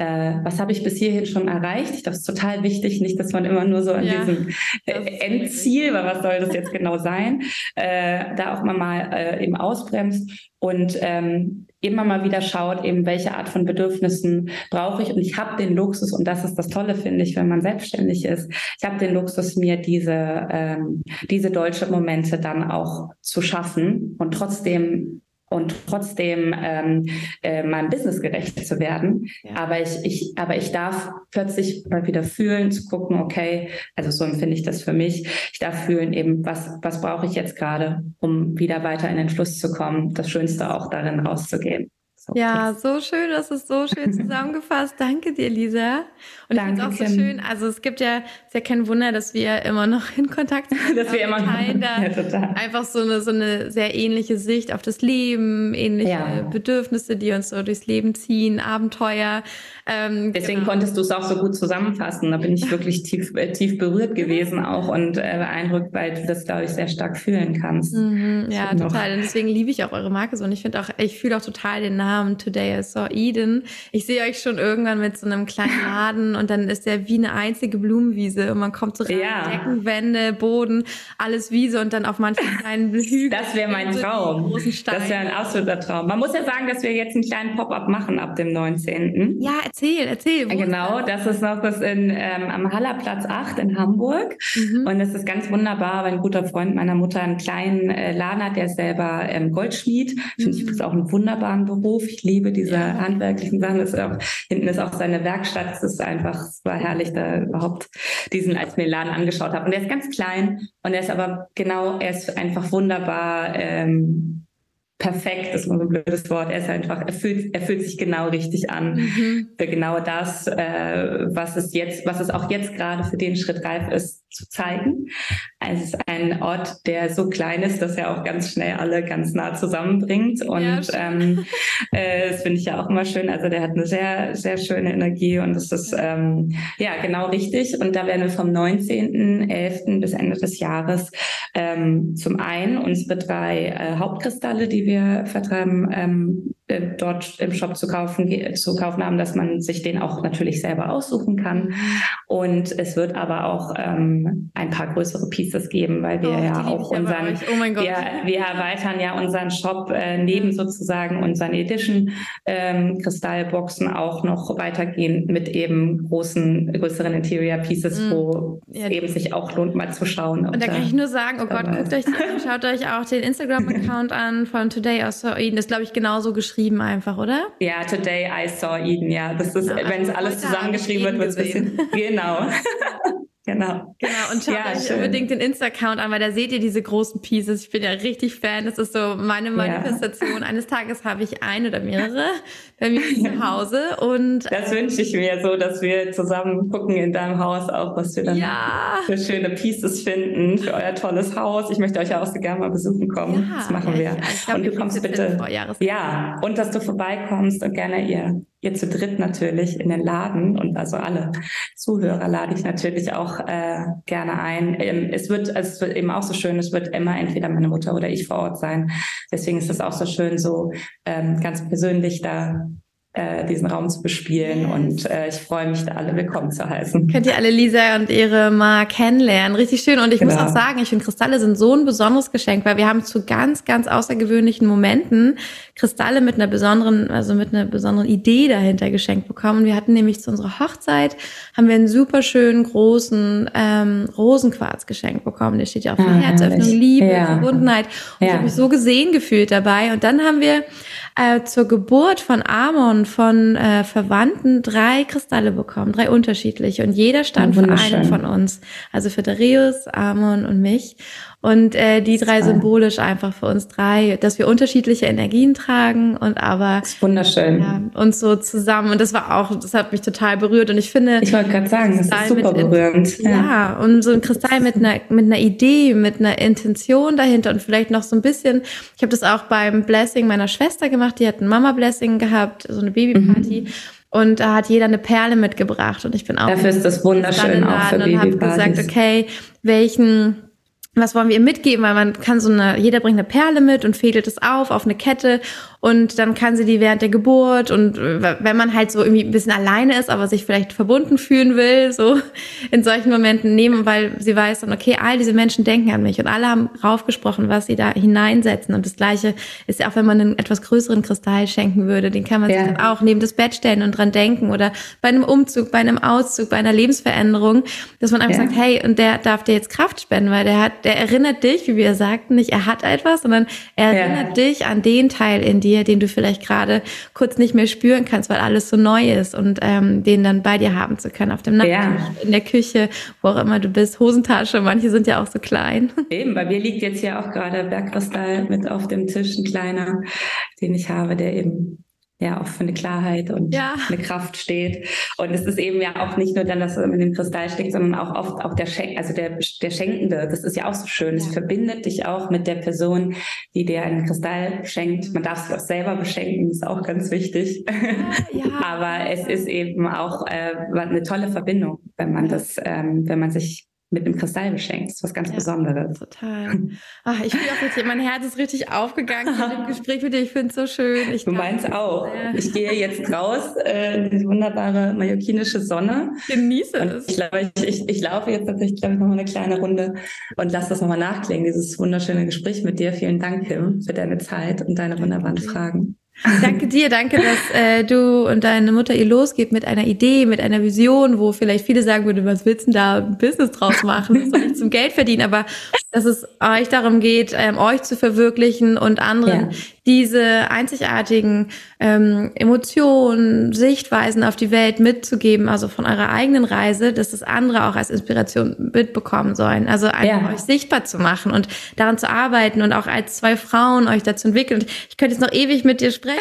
äh, was habe ich bis hierhin schon erreicht? Ich glaube, es ist total wichtig, nicht, dass man immer nur so an ja, diesem äh, Endziel, weil was soll das jetzt genau sein, äh, da auch mal, mal äh, eben ausbremst und ähm, immer mal wieder schaut, eben welche Art von Bedürfnissen brauche ich. Und ich habe den Luxus, und das ist das Tolle, finde ich, wenn man selbstständig ist, ich habe den Luxus, mir diese, ähm, diese deutsche Momente dann auch zu schaffen und trotzdem und trotzdem ähm, äh, meinem Business gerecht zu werden. Ja. Aber ich, ich, aber ich darf plötzlich mal wieder fühlen, zu gucken, okay, also so empfinde ich das für mich. Ich darf fühlen eben, was, was brauche ich jetzt gerade, um wieder weiter in den Fluss zu kommen, das Schönste auch darin rauszugehen. So ja, so schön, das ist so schön zusammengefasst. Danke dir, Lisa. Und Danke, ich finde auch so schön. Also es gibt ja, ist ja kein Wunder, dass wir immer noch in Kontakt sind. dass wir immer noch. Da ja, einfach so eine, so eine sehr ähnliche Sicht auf das Leben, ähnliche ja. Bedürfnisse, die uns so durchs Leben ziehen, Abenteuer. Ähm, Deswegen genau. konntest du es auch so gut zusammenfassen. Da bin ich wirklich tief, äh, tief berührt gewesen auch und äh, beeindruckt, weil du das, glaube ich, sehr stark fühlen kannst. Mhm, ja, total. Und deswegen liebe ich auch eure Marke so. Und ich finde auch, ich fühle auch total den Namen Today I Saw Eden. Ich sehe euch schon irgendwann mit so einem kleinen Laden und dann ist der wie eine einzige Blumenwiese und man kommt so rein, ja. Decken, Wände, Boden, alles Wiese und dann auf manchen kleinen Hügeln. Das wäre mein Traum. Das wäre ein absoluter Traum. Man muss ja sagen, dass wir jetzt einen kleinen Pop-up machen ab dem 19. Ja, Erzähl, erzähl. Genau, das? ist noch das in, ähm, am Hallerplatz 8 in Hamburg. Mhm. Und es ist ganz wunderbar, weil ein guter Freund meiner Mutter einen kleinen äh, Laden hat, der ist selber ähm, Goldschmied. Finde ich, das ist auch einen wunderbaren Beruf. Ich liebe diese ja. handwerklichen Sachen. Ist auch, hinten ist auch seine Werkstatt. Es ist einfach, es war herrlich, da überhaupt diesen, als mir angeschaut habe. Und der ist ganz klein und er ist aber genau, er ist einfach wunderbar ähm, perfekt, ist immer so ein blödes Wort. Er ist einfach, er fühlt, er fühlt sich genau richtig an mhm. für genau das, äh, was es jetzt, was es auch jetzt gerade für den Schritt reif ist, zu zeigen. Also es ist ein Ort, der so klein ist, dass er auch ganz schnell alle ganz nah zusammenbringt. Und ja, ähm, äh, das finde ich ja auch immer schön. Also der hat eine sehr, sehr schöne Energie und das ist ähm, ja genau richtig. Und da werden wir vom 19.11. bis Ende des Jahres ähm, zum einen unsere drei äh, Hauptkristalle, die wir vertreiben, ähm, äh, dort im Shop zu kaufen, zu kaufen haben, dass man sich den auch natürlich selber aussuchen kann. Und es wird aber auch ähm, ein paar größere Pieces geben, weil wir oh, ja auch unseren, oh wir, wir, erweitern ja unseren Shop äh, neben sozusagen unseren Edition ähm, Kristallboxen auch noch weitergehen mit eben großen, größeren Interior Pieces, mhm. wo ja, eben sich auch lohnt, mal zu schauen. Und da kann ich nur sagen, oh Gott, guckt euch schaut euch auch den Instagram-Account an von Today aus Das ist, glaube ich, genauso geschrieben geschrieben einfach, oder? Ja, Today I saw Eden, ja. Das ist, genau, wenn es also alles zusammengeschrieben wird, wird es ein bisschen. Genau. Genau. Genau. Und schaut ja, euch schön. unbedingt den Insta-Account an, weil da seht ihr diese großen Pieces. Ich bin ja richtig Fan. Das ist so meine Manifestation. Ja. Eines Tages habe ich eine oder mehrere bei mir zu Hause. Und das wünsche ich mir so, dass wir zusammen gucken in deinem Haus auch, was wir dann ja. für schöne Pieces finden für euer tolles Haus. Ich möchte euch ja auch so gerne mal besuchen kommen. Ja, das machen wir. Ich, ich glaub, und du kommst bitte. Ja, und dass du vorbeikommst und gerne ihr ihr zu dritt natürlich in den Laden und also alle Zuhörer lade ich natürlich auch äh, gerne ein. Ähm, es wird, also es wird eben auch so schön, es wird immer entweder meine Mutter oder ich vor Ort sein. Deswegen ist es auch so schön, so ähm, ganz persönlich da äh, diesen Raum zu bespielen. Und äh, ich freue mich, da alle willkommen zu heißen. Könnt ihr alle Lisa und ihre Ma kennenlernen. Richtig schön. Und ich genau. muss auch sagen, ich finde, Kristalle sind so ein besonderes Geschenk, weil wir haben zu ganz, ganz außergewöhnlichen Momenten Kristalle mit einer besonderen, also mit einer besonderen Idee dahinter geschenkt bekommen. Wir hatten nämlich zu unserer Hochzeit, haben wir einen super schönen großen ähm, Rosenquarz geschenkt bekommen. Der steht ja auch für ah, Herzöffnung, Liebe, ja. Verbundenheit. Und ja. ich habe mich so gesehen gefühlt dabei. Und dann haben wir äh, zur Geburt von Amon von äh, Verwandten drei Kristalle bekommen, drei unterschiedliche. Und jeder stand ja, für einen von uns. Also für Darius, Amon und mich. Und äh, die drei symbolisch einfach für uns drei, dass wir unterschiedliche Energien tragen und aber das ist wunderschön. Ja, uns so zusammen. Und das war auch, das hat mich total berührt. Und ich finde. Ich wollte gerade sagen, das ist super berührend. Ja. ja, und so ein Kristall mit einer, mit einer Idee, mit einer Intention dahinter und vielleicht noch so ein bisschen. Ich habe das auch beim Blessing meiner Schwester gemacht. Die hat ein Mama-Blessing gehabt, so eine Babyparty. Mhm. Und da hat jeder eine Perle mitgebracht. Und ich bin auch. Dafür ist das wunderschön auch für Und habe gesagt, okay, welchen was wollen wir ihr mitgeben? Weil man kann so eine, jeder bringt eine Perle mit und fädelt es auf, auf eine Kette und dann kann sie die während der Geburt und äh, wenn man halt so irgendwie ein bisschen alleine ist, aber sich vielleicht verbunden fühlen will, so in solchen Momenten nehmen, weil sie weiß dann, okay, all diese Menschen denken an mich und alle haben raufgesprochen, was sie da hineinsetzen. Und das Gleiche ist ja auch, wenn man einen etwas größeren Kristall schenken würde, den kann man ja. sich dann auch neben das Bett stellen und dran denken oder bei einem Umzug, bei einem Auszug, bei einer Lebensveränderung, dass man einfach ja. sagt, hey, und der darf dir jetzt Kraft spenden, weil der hat, der erinnert dich, wie wir sagten, nicht er hat etwas, sondern er erinnert ja. dich an den Teil in dir, dir, den du vielleicht gerade kurz nicht mehr spüren kannst, weil alles so neu ist und ähm, den dann bei dir haben zu können, auf dem Nachttisch, ja. in der Küche, wo auch immer du bist, Hosentasche, manche sind ja auch so klein. Eben, bei mir liegt jetzt ja auch gerade Bergkristall mit auf dem Tisch, ein kleiner, den ich habe, der eben ja auch für eine Klarheit und ja. eine Kraft steht. Und es ist eben ja auch nicht nur dann, dass er mit dem Kristall steckt, sondern auch oft auch der Schenk, also der, der Schenkende. Das ist ja auch so schön. Es verbindet dich auch mit der Person, die dir einen Kristall schenkt. Man darf sich auch selber beschenken, ist auch ganz wichtig. Ja, ja. Aber es ist eben auch äh, eine tolle Verbindung, wenn man das, ähm, wenn man sich mit einem Kristall beschenkst. Was ganz ja, Besonderes. Total. Ach, ich fühle auch richtig, mein Herz ist richtig aufgegangen mit dem Gespräch mit dir. Ich finde es so schön. Ich du meinst auch. Sehr. Ich gehe jetzt raus äh, in diese wunderbare mallorquinische Sonne. Genieße es. Ich glaube, ich, ich, ich laufe jetzt tatsächlich, glaube ich, nochmal eine kleine Runde und lass das nochmal nachklingen, dieses wunderschöne Gespräch mit dir. Vielen Dank, Kim, für deine Zeit und deine wunderbaren Fragen. Danke dir, danke, dass äh, du und deine Mutter ihr losgeht mit einer Idee, mit einer Vision, wo vielleicht viele sagen würden, was willst du denn da ein Business draus machen? Das soll nicht zum Geld verdienen, aber dass es euch darum geht, ähm, euch zu verwirklichen und anderen ja. diese einzigartigen ähm, Emotionen, Sichtweisen auf die Welt mitzugeben, also von eurer eigenen Reise, dass das andere auch als Inspiration mitbekommen sollen. Also einfach ja. euch sichtbar zu machen und daran zu arbeiten und auch als zwei Frauen euch dazu entwickeln. Ich könnte jetzt noch ewig mit dir sprechen,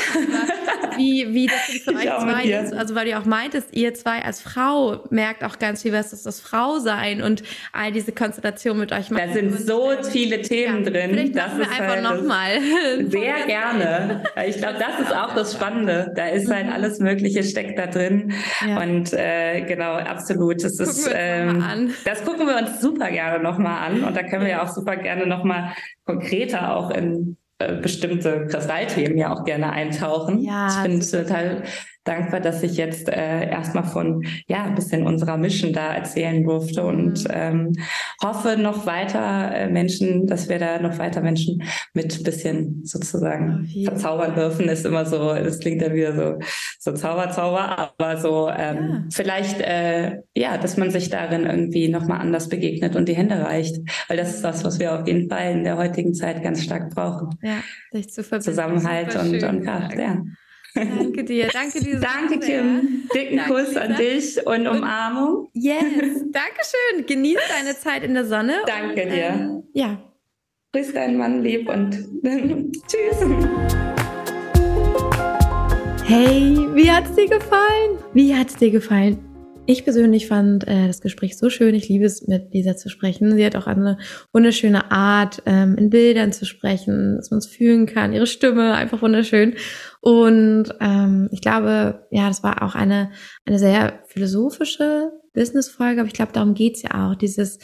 wie, wie das für euch zwei ist. Also weil du auch meintest, ihr zwei als Frau merkt auch ganz viel, was ist das Frau sein und all diese Konstellation mit euch machen. So viele Themen ja, drin. Vielleicht das ist einfach halt nochmal. Sehr gerne. Ich glaube, das ist auch das Spannende. Da ist halt mhm. alles Mögliche steckt da drin. Ja. Und äh, genau, absolut. Das gucken ist, ähm, das gucken wir uns super gerne nochmal an. Und da können wir ja auch super gerne nochmal konkreter auch in äh, bestimmte Kristallthemen ja auch gerne eintauchen. Ja, ich es total dankbar, dass ich jetzt äh, erstmal von ja ein bisschen unserer Mission da erzählen durfte und mhm. ähm, hoffe noch weiter äh, Menschen, dass wir da noch weiter Menschen mit bisschen sozusagen verzaubern dürfen. Ist immer so, das klingt ja wieder so so Zauber, Zauber, aber so ähm, ja. vielleicht äh, ja, dass man sich darin irgendwie nochmal anders begegnet und die Hände reicht, weil das ist das, was wir auf jeden Fall in der heutigen Zeit ganz stark brauchen. Ja, sich zu verbinden. Zusammenhalt und, und Kraft, ja. Danke dir, danke dir. danke Kim. Dicken danke, Kuss Lisa. an dich und Umarmung. Yes, danke schön. Genieß deine Zeit in der Sonne. Danke und, dir. Ähm, ja. Grüß deinen Mann lieb und tschüss. Hey, wie hat's dir gefallen? Wie hat's dir gefallen? Ich persönlich fand äh, das Gespräch so schön. Ich liebe es, mit Lisa zu sprechen. Sie hat auch eine wunderschöne Art, ähm, in Bildern zu sprechen, dass man es fühlen kann. Ihre Stimme einfach wunderschön. Und ähm, ich glaube, ja, das war auch eine, eine sehr philosophische Business-Folge, aber ich glaube, darum geht's ja auch. Dieses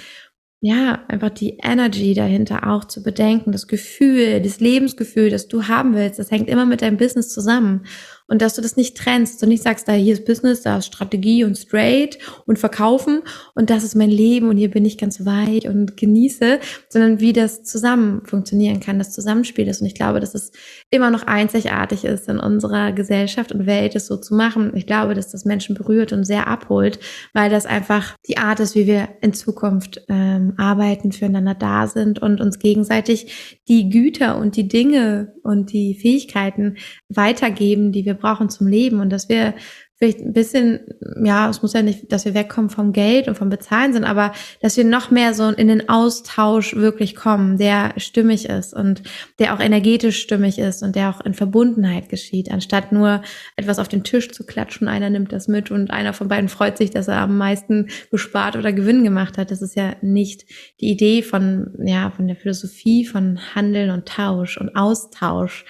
ja, einfach die Energy dahinter auch zu bedenken, das Gefühl, das Lebensgefühl, das du haben willst, das hängt immer mit deinem Business zusammen und dass du das nicht trennst und nicht sagst, da hier ist Business, da ist Strategie und straight und verkaufen und das ist mein Leben und hier bin ich ganz weit und genieße, sondern wie das zusammen funktionieren kann, das Zusammenspiel ist und ich glaube, dass es immer noch einzigartig ist in unserer Gesellschaft und Welt, es so zu machen. Ich glaube, dass das Menschen berührt und sehr abholt, weil das einfach die Art ist, wie wir in Zukunft ähm, arbeiten, füreinander da sind und uns gegenseitig die Güter und die Dinge und die Fähigkeiten weitergeben, die wir brauchen zum Leben und dass wir vielleicht ein bisschen, ja, es muss ja nicht, dass wir wegkommen vom Geld und vom Bezahlen sind, aber dass wir noch mehr so in den Austausch wirklich kommen, der stimmig ist und der auch energetisch stimmig ist und der auch in Verbundenheit geschieht, anstatt nur etwas auf den Tisch zu klatschen, einer nimmt das mit und einer von beiden freut sich, dass er am meisten gespart oder Gewinn gemacht hat. Das ist ja nicht die Idee von, ja, von der Philosophie von Handeln und Tausch und Austausch.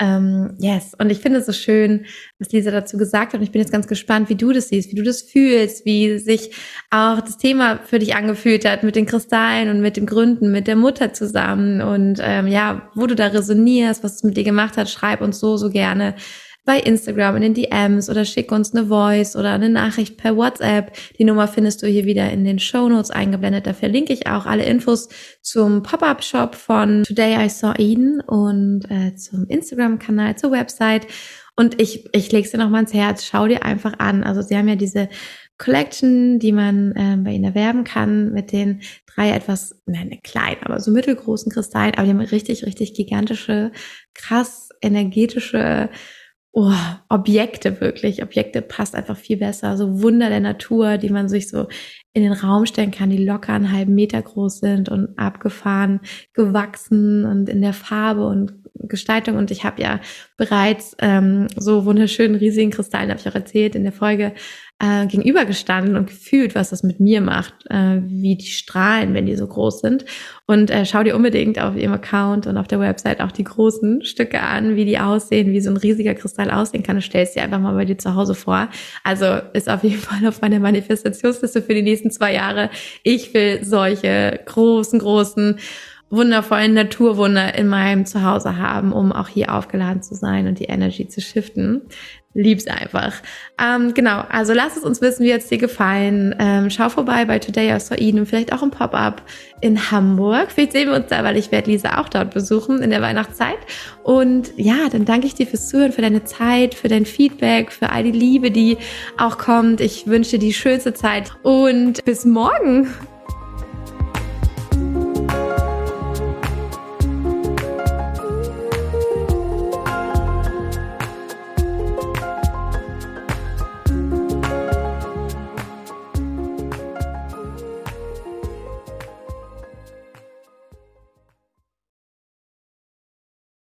Ähm, yes, und ich finde es so schön, was Lisa dazu gesagt hat. Und ich bin jetzt ganz gespannt, wie du das siehst, wie du das fühlst, wie sich auch das Thema für dich angefühlt hat mit den Kristallen und mit dem Gründen, mit der Mutter zusammen. Und ähm, ja, wo du da resonierst, was es mit dir gemacht hat, schreib uns so, so gerne bei Instagram in den DMs oder schick uns eine Voice oder eine Nachricht per WhatsApp. Die Nummer findest du hier wieder in den Show Notes eingeblendet. Da verlinke ich auch alle Infos zum Pop-up-Shop von Today I Saw Eden und äh, zum Instagram-Kanal, zur Website. Und ich, ich lege es dir nochmal ins Herz. Schau dir einfach an. Also sie haben ja diese Collection, die man äh, bei ihnen erwerben kann, mit den drei etwas, nein, klein, aber so mittelgroßen Kristallen, aber die haben richtig, richtig gigantische, krass energetische oh, Objekte wirklich. Objekte passt einfach viel besser. So Wunder der Natur, die man sich so in den Raum stellen kann, die locker einen halben Meter groß sind und abgefahren, gewachsen und in der Farbe und Gestaltung. Und ich habe ja bereits ähm, so wunderschönen riesigen Kristallen, habe ich auch erzählt in der Folge, äh, gegenübergestanden und gefühlt, was das mit mir macht, äh, wie die strahlen, wenn die so groß sind. Und äh, schau dir unbedingt auf ihrem Account und auf der Website auch die großen Stücke an, wie die aussehen, wie so ein riesiger Kristall aussehen kann. Du stellst dir einfach mal bei dir zu Hause vor. Also ist auf jeden Fall auf meiner Manifestationsliste für die nächsten zwei Jahre. Ich will solche großen, großen wundervollen Naturwunder in meinem Zuhause haben, um auch hier aufgeladen zu sein und die Energy zu shiften lieb's einfach. Ähm, genau, also lass es uns wissen, wie hat's dir gefallen. Ähm, schau vorbei bei Today or So und vielleicht auch im Pop-Up in Hamburg. Vielleicht sehen wir uns da, weil ich werde Lisa auch dort besuchen in der Weihnachtszeit. Und ja, dann danke ich dir fürs Zuhören, für deine Zeit, für dein Feedback, für all die Liebe, die auch kommt. Ich wünsche dir die schönste Zeit und bis morgen.